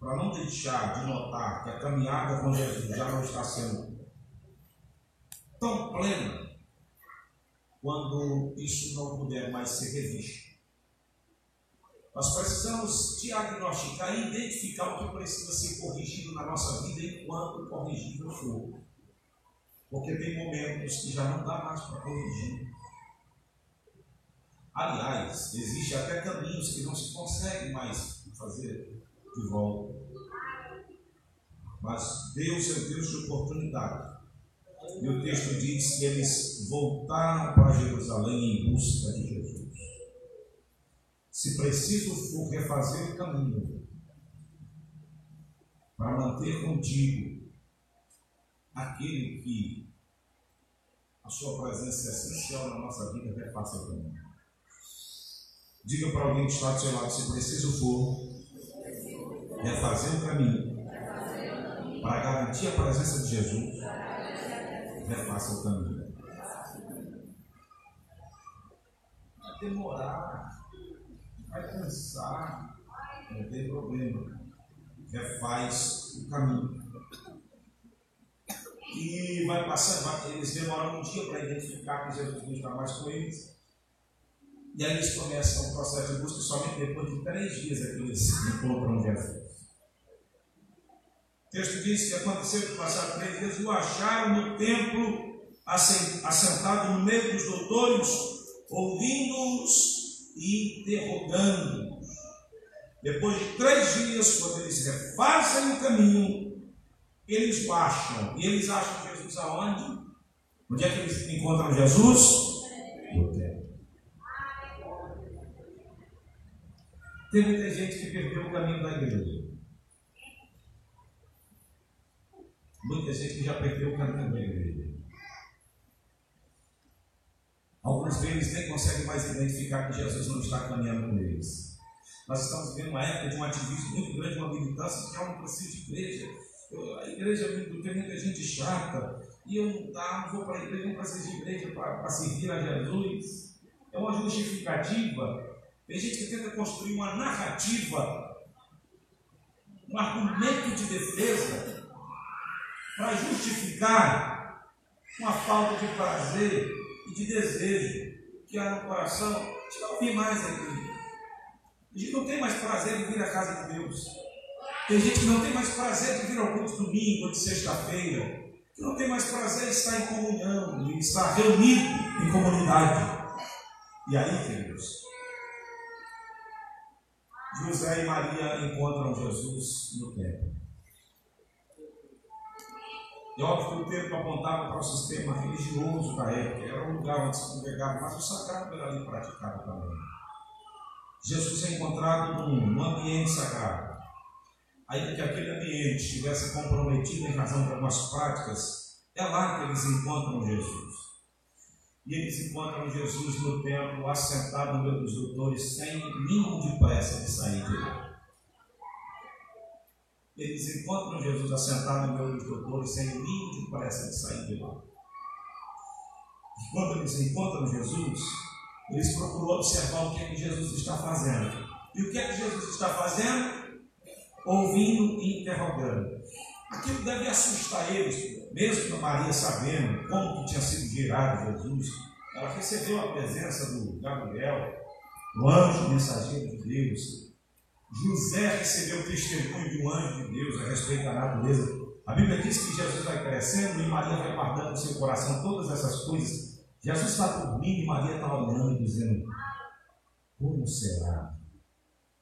para não deixar de notar que a caminhada com Jesus já não está sendo tão plena quando isso não puder mais ser revisto. Nós precisamos diagnosticar e identificar o que precisa ser corrigido na nossa vida enquanto corrigível for. Porque tem momentos que já não dá mais para corrigir. Aliás, existe até caminhos que não se consegue mais fazer de volta. Mas Deus é Deus de oportunidade. E o texto diz que eles voltaram para Jerusalém em busca de Jesus. Se preciso for refazer o caminho para manter contigo aquele que a sua presença é essencial na nossa vida, refaça o caminho. Diga para alguém que está do seu lado, se preciso for, refazer o caminho para garantir a presença de Jesus, refaça o caminho. Vai demorar, vai cansar, não tem problema. Refaz o caminho. E vai passando, eles demoram um dia para identificar que Jesus não está mais com eles. E aí eles começam o processo de busca somente depois de três dias é que eles encontram Jesus. O texto diz que aconteceu que passaram três dias, o acharam no templo, assentado no meio dos doutores, ouvindo-os e interrogando-os. Depois de três dias, quando eles refazem o caminho, eles baixam. E eles acham Jesus aonde? Onde é que eles encontram Jesus? No templo. Tem muita gente que perdeu o caminho da igreja. Muita gente já perdeu o caminho da igreja. Alguns deles nem conseguem mais identificar que Jesus não está caminhando com eles. Nós estamos vivendo uma época de um ativismo muito grande, uma militância que é um processo de igreja. Eu, a igreja tem muita gente chata, e eu não, tá, não vou para a igreja, não ser de igreja para servir a Jesus. É uma justificativa. Tem gente que tenta construir uma narrativa, um argumento de defesa, para justificar uma falta de prazer e de desejo que há no coração. Gente não vem mais a igreja. A gente não tem mais prazer em vir à casa de Deus. Tem gente que não tem mais prazer de vir ao culto domingo ou de sexta-feira. Que não tem mais prazer em estar em comunhão, em estar reunido em comunidade. E aí, queridos, José e Maria encontram Jesus no templo. É óbvio que o templo apontava para o sistema religioso da época, era um lugar onde se congregava, mas o sagrado era ali praticado também. Jesus é encontrado num, ambiente sagrado. Ainda que aquele ambiente estivesse comprometido em razão de algumas práticas, é lá que eles encontram Jesus. E eles encontram Jesus no templo, assentado no meio dos doutores, sem mínimo de pressa de sair de lá. Eles encontram Jesus assentado no meio dos doutores, sem de pressa de sair de lá. E quando eles encontram Jesus, eles procuram observar o que é que Jesus está fazendo. E o que é que Jesus está fazendo? Ouvindo e interrogando. Aquilo deve assustar eles, mesmo que Maria sabendo como que tinha sido gerado Jesus. Ela recebeu a presença do Gabriel, o anjo mensageiro de Deus. José recebeu o testemunho de um anjo de Deus a respeito da natureza. A Bíblia diz que Jesus vai crescendo e Maria vai guardando no seu coração todas essas coisas Jesus está dormindo e Maria está olhando e dizendo: Como será?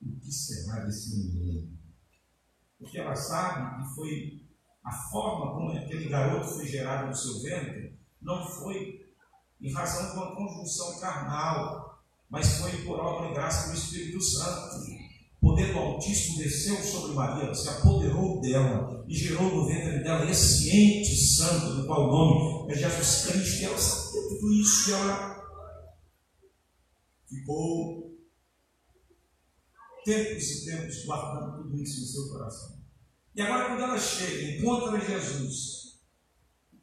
O que será desse menino? Porque ela sabe que foi a forma como aquele garoto foi gerado no seu ventre, não foi em razão de uma conjunção carnal, mas foi por obra e graça do Espírito Santo. O poder do Altíssimo desceu sobre Maria, se apoderou dela e gerou no ventre dela esse ente santo, do qual o nome é Jesus Cristo. E ela sabia tudo isso e ela ficou tempos e tempos guardando tudo isso no seu coração. E agora, quando ela chega, encontra Jesus,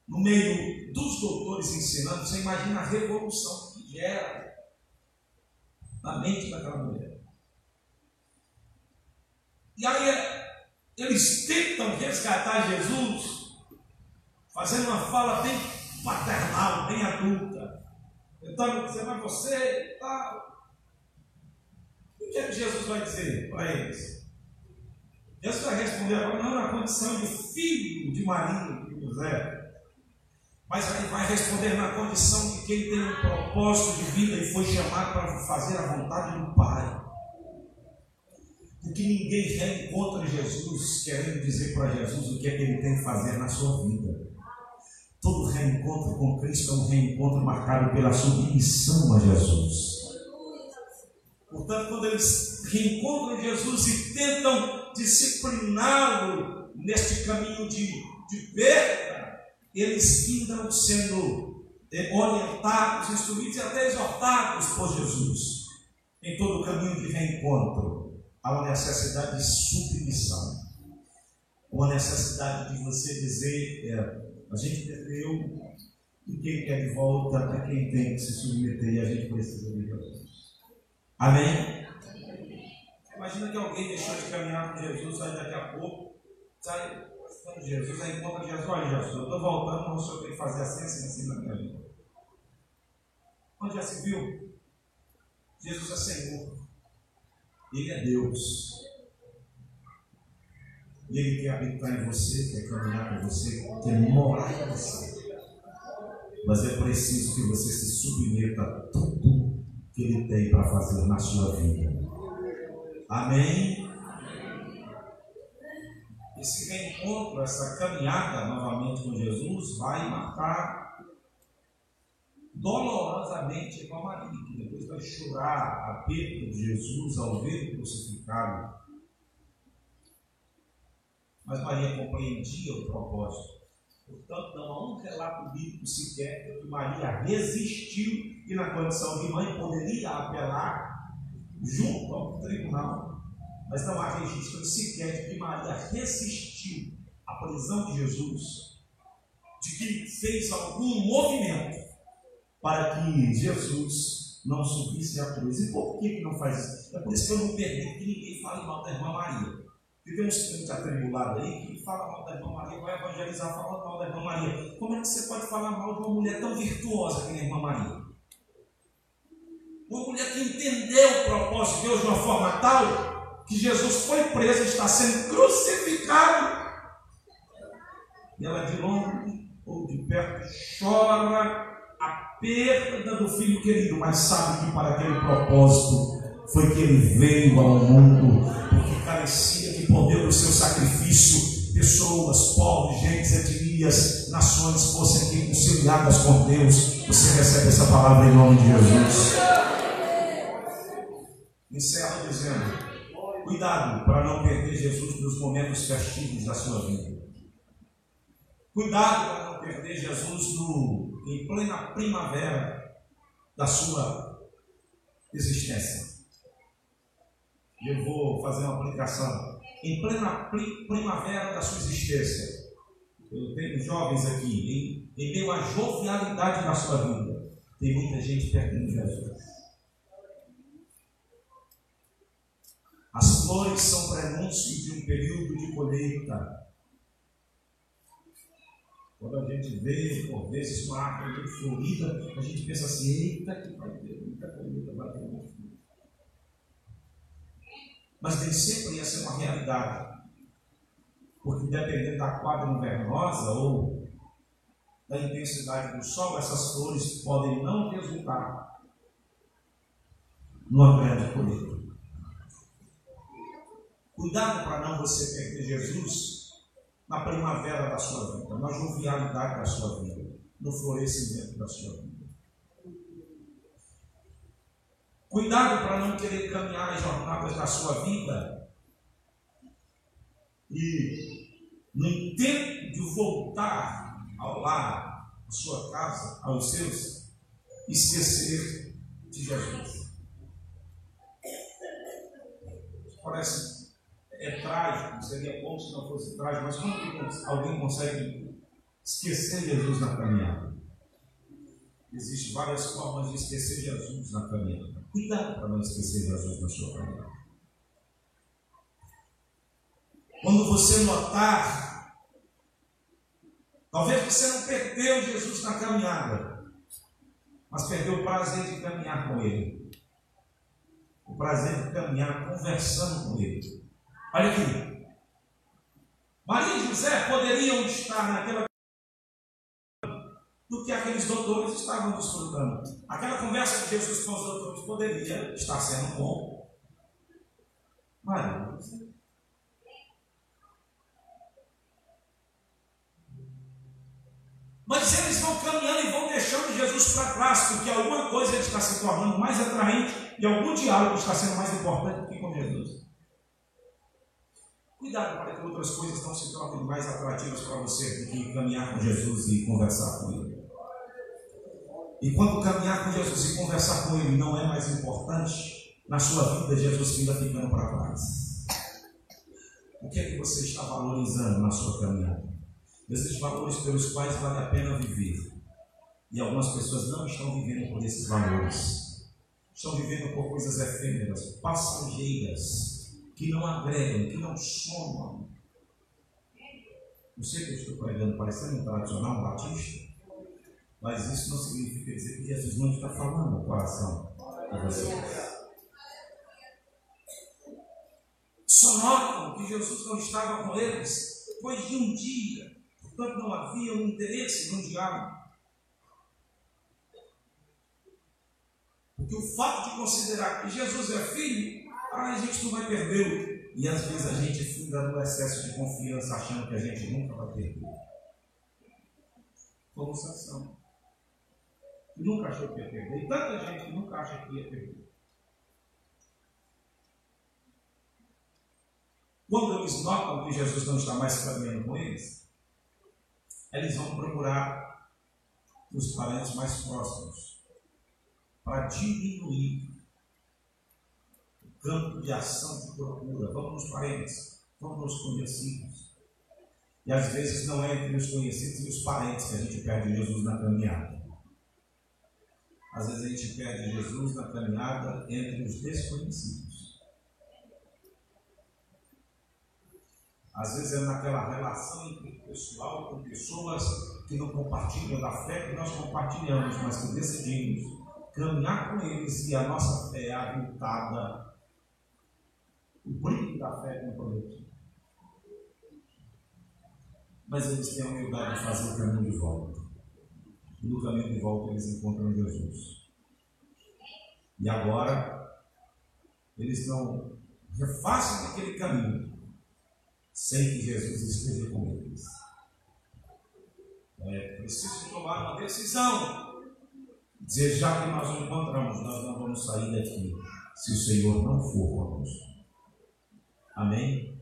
no meio dos doutores ensinando, você imagina a revolução que gera na mente daquela mulher. E aí eles tentam resgatar Jesus, fazendo uma fala bem paternal, bem adulta. Tentando dizer, mas você tal. O que, é que Jesus vai dizer para eles? Jesus vai responder agora não na condição de filho de Maria e José, mas ele vai responder na condição de quem tem um propósito de vida e foi chamado para fazer a vontade do Pai. Porque ninguém reencontra Jesus querendo dizer para Jesus o que é que ele tem que fazer na sua vida. Todo reencontro com Cristo é um reencontro marcado pela submissão a Jesus. Portanto, quando eles reencontram Jesus e tentam discipliná-lo neste caminho de, de perda, eles ainda sendo é, orientados, instruídos e até exortados por Jesus em todo o caminho de reencontro há uma necessidade de submissão. Uma necessidade de você dizer, é, a gente perdeu, e quem quer de volta é quem tem que se submeter, e a gente precisa de Jesus. Amém? Imagina que alguém deixou de caminhar com Jesus, aí daqui a pouco, sai com Jesus, aí encontra Jesus, olha Jesus, eu estou voltando, mas o senhor tem que fazer assim, assim, assim na minha vida. Onde já se viu? Jesus é Senhor. Ele é Deus. E Ele quer habitar em você, quer caminhar com você, quer morar em você. Mas é preciso que você se submeta a tudo que Ele tem para fazer na sua vida. Amém? Esse reencontro, essa caminhada novamente com Jesus, vai marcar dolorosamente com a Maria, que depois vai chorar a perda de Jesus ao ver crucificado. Mas Maria compreendia o propósito. Portanto, não há um relato bíblico sequer que Maria resistiu que na condição de mãe poderia apelar junto ao tribunal, mas não há registro sequer de que Maria resistiu à prisão de Jesus, de que fez algum movimento para que Jesus não subisse à cruz. E por que, não faz isso? É por isso que eu não permito que ninguém fale mal da irmã Maria. Porque tem uns crentes atribulados aí que fala mal da irmã Maria, vai evangelizar falando mal da irmã Maria. Como é que você pode falar mal de uma mulher tão virtuosa que nem a irmã Maria? Uma mulher que entendeu o propósito de Deus de uma forma tal que Jesus foi preso, está sendo crucificado. E ela de longe ou de perto chora perda do filho querido, mas sabe que para aquele propósito foi que ele veio ao mundo, porque carecia de poder do seu sacrifício, pessoas, povos, gentes, etnias, nações fossem reconciliadas com Deus. Você recebe essa palavra em nome de Jesus. Encerro dizendo: cuidado para não perder Jesus nos momentos festivos da sua vida. Cuidado para não perder Jesus no, em plena primavera da sua existência. Eu vou fazer uma aplicação. Em plena pri- primavera da sua existência. Eu tenho jovens aqui, em, em meio à jovialidade da sua vida. Tem muita gente perdendo Jesus. As flores são prenúncio de um período de colheita. Quando a gente vê, por vezes, uma árvore muito florida, a gente pensa assim: eita, que vai ter muita colheita, vai ter muito fruto. Mas nem sempre ia ser uma realidade. Porque dependendo da quadra invernosa ou da intensidade do sol, essas flores podem não resultar numa grande colheita. Cuidado para não você perder Jesus na primavera da sua vida, na jovialidade da sua vida, no florescimento da sua vida. Cuidado para não querer caminhar as jornadas da sua vida e, no intento de voltar ao lar, à sua casa, aos seus, esquecer de Jesus. Parece é trágico, seria bom se não fosse trágico, mas quando alguém consegue esquecer Jesus na caminhada? Existem várias formas de esquecer Jesus na caminhada. Cuidado para não esquecer Jesus na sua caminhada. Quando você notar, talvez você não perdeu Jesus na caminhada, mas perdeu o prazer de caminhar com Ele. O prazer de caminhar conversando com Ele. Olha aqui. Maria e José poderiam estar naquela do que aqueles doutores estavam desfrutando. Aquela conversa de Jesus com os doutores poderia estar sendo bom. Maria. Mas eles vão caminhando e vão deixando Jesus para trás, porque alguma coisa está se tornando mais atraente e algum diálogo está sendo mais importante do que com Jesus. Cuidado para que outras coisas não se tornem mais atrativas para você do que caminhar com Jesus e conversar com Ele. E quando caminhar com Jesus e conversar com Ele não é mais importante, na sua vida Jesus ainda ficando para trás. O que é que você está valorizando na sua caminhada? Existem valores pelos quais vale a pena viver. E algumas pessoas não estão vivendo por esses valores. Estão vivendo por coisas efêmeras, passageiras, que não agregam, que não somam. Não sei que eu estou pregando parecendo um tradicional batista, mas isso não significa dizer que Jesus não está falando no coração de vocês. Só notam que Jesus não estava com eles depois de um dia, portanto não havia um interesse no diálogo. Porque o fato de considerar que Jesus é filho, ah, a gente não vai perdê-lo. E às vezes a gente funda no excesso de confiança, achando que a gente nunca vai perder. Como Sansão. Que nunca achou que ia perder. E tanta gente nunca acha que ia perder. Quando eles notam que Jesus não está mais caminhando com eles, eles vão procurar os parentes mais próximos. para diminuir campo de ação de procura. Vamos nos parentes, vamos nos conhecidos. E às vezes não é entre os conhecidos e os parentes que a gente perde Jesus na caminhada. Às vezes a gente perde Jesus na caminhada entre os desconhecidos. Às vezes é naquela relação interpessoal com pessoas que não compartilham da fé que nós compartilhamos, mas que decidimos caminhar com eles e a nossa fé é aviltada. O brilho da fé comprometido. Mas eles têm a humildade de fazer o caminho de volta. E no caminho de volta eles encontram Jesus. E agora, eles não refazem aquele caminho sem que Jesus esteja com eles. É preciso tomar uma decisão. Dizer, já que nós o encontramos, nós não vamos sair daqui se o Senhor não for conosco. Amém?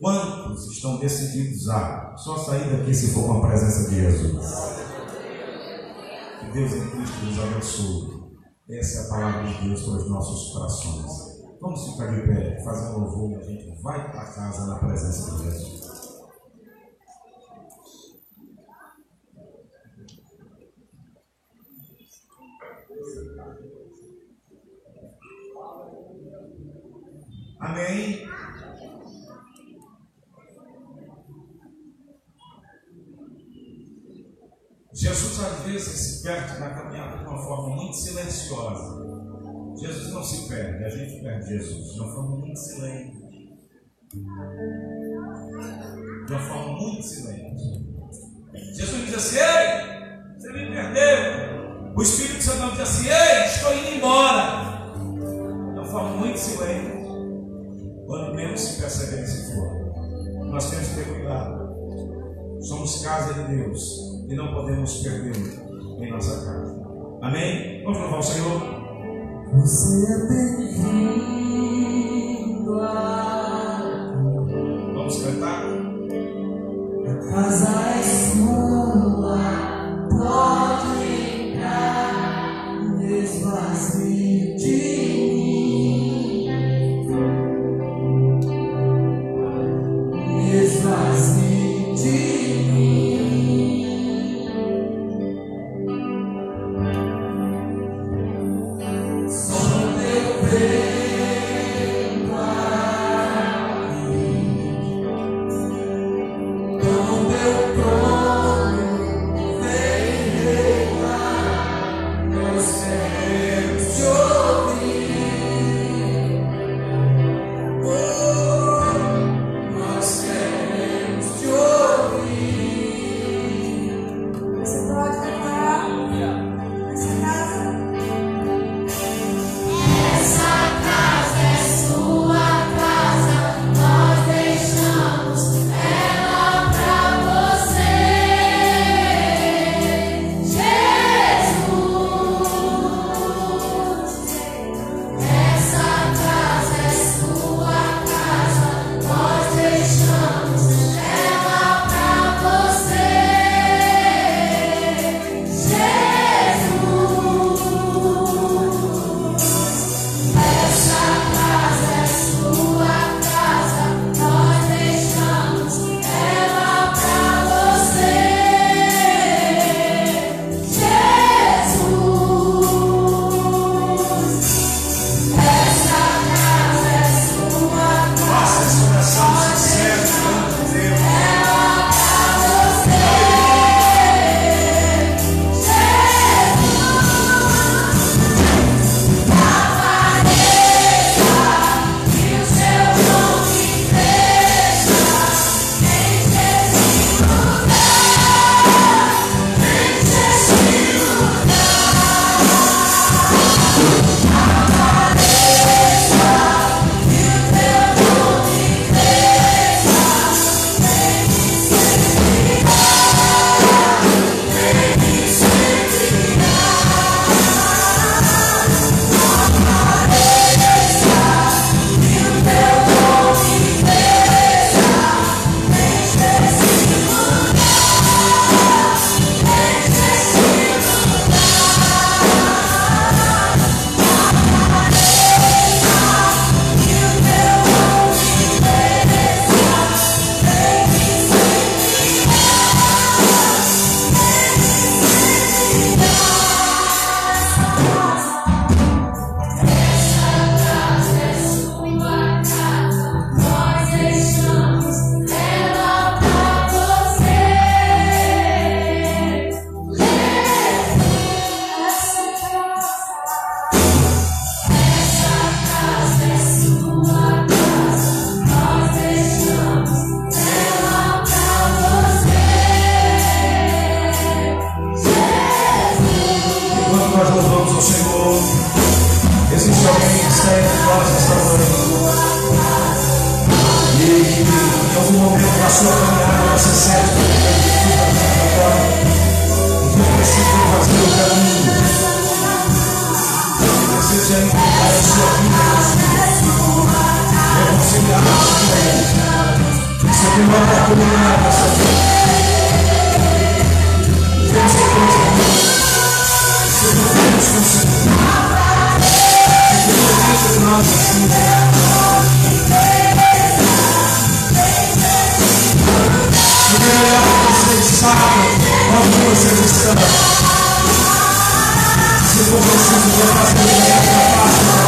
Quantos estão decididos a só sair daqui se for com a presença de Jesus? Que Deus em Cristo nos abençoe. Essa é a palavra de Deus para os nossos corações. Vamos ficar de pé, fazer um louvor e a gente vai para casa na presença de Jesus. Amém. Jesus às vezes se perde na caminhada de uma forma muito silenciosa. Jesus não se perde, a gente perde Jesus de uma forma muito silente. De uma forma muito silente. Jesus diz assim: Ei, você me perdeu. O Espírito Santo diz assim: Ei, estou indo embora. De uma forma muito silente. Quando menos se percebe, se for. Nós temos que ter cuidado. Somos casa de Deus e não podemos perdê-lo em nossa casa. Amém? Vamos louvar o Senhor. Você é bem-vindo a Vamos cantar. casa é sua, pode entrar, esvazie de for preciso, vou fazer essa parte.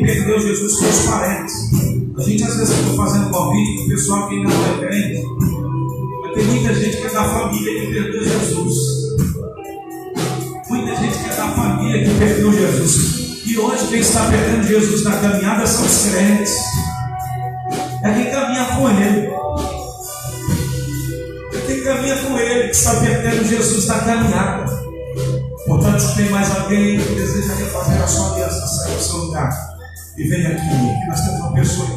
Perdeu Jesus foi os parentes. A gente às vezes está fazendo convite para o pessoal que ainda não é crente. Mas tem muita gente que é da família que perdeu Jesus. Muita gente que é da família que perdeu Jesus. E hoje quem está perdendo Jesus na caminhada são os crentes. É quem caminha com ele. É quem caminha com ele que está perdendo Jesus na caminhada. Portanto, se tem mais alguém que deseja refazer a sua aliança, saia do seu lugar e venha aqui, que nós temos uma pessoa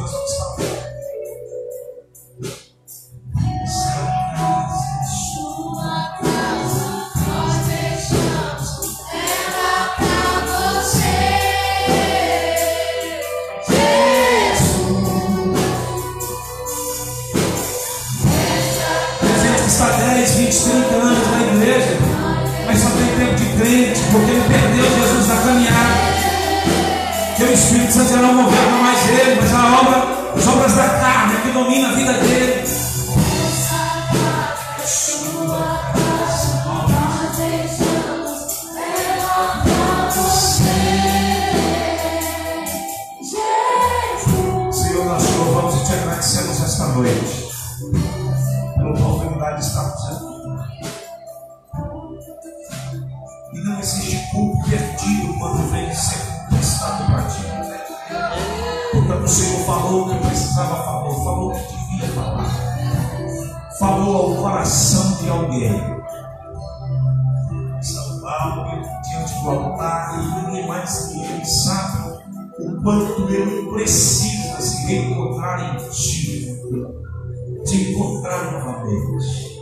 te encontrar novamente.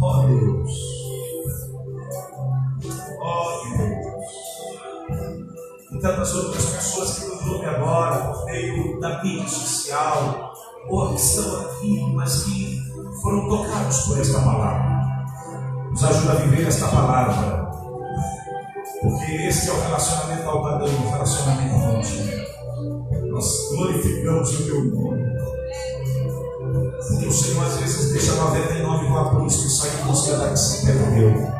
Ó Deus. Ó Deus. E tantas outras pessoas que nos ouvem agora, por meio da mídia social, ou que estão aqui, mas que foram tocados por esta palavra. Nos ajuda a viver esta palavra. Porque esse é o relacionamento altadeiro, o relacionamento contigo. Nós glorificamos o teu nome. Porque o Senhor às vezes deixa 99 lá por isso que sai em busca da que se perdeu.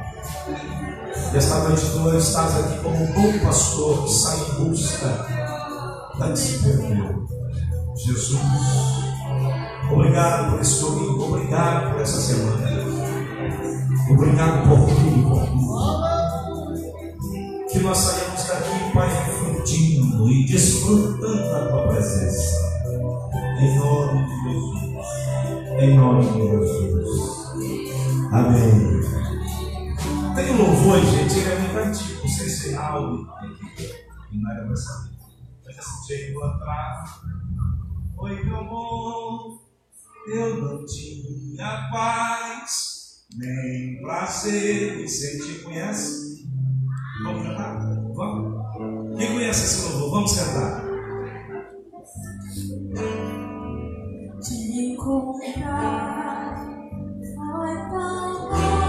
E esta noite tu estás aqui como um bom pastor que sai em busca da que se perdeu. Jesus, obrigado por esse domingo, obrigado por essa semana. Obrigado por tudo por tudo. Que nós saímos daqui, Pai, refletindo e desfrutando da tua presença. Em nome de Jesus. Em nome de Jesus. Amém. Tem um louvor, gente, ele é muito antigo, não sei se é algo não era dessa vida. Mas assim, chegou atrás. Oi, meu bom, eu não tinha paz, nem prazer. E você te conhece? Vamos cantar? Vamos? Quem conhece esse louvor? Vamos cantar. Te encontrar foi tão bom.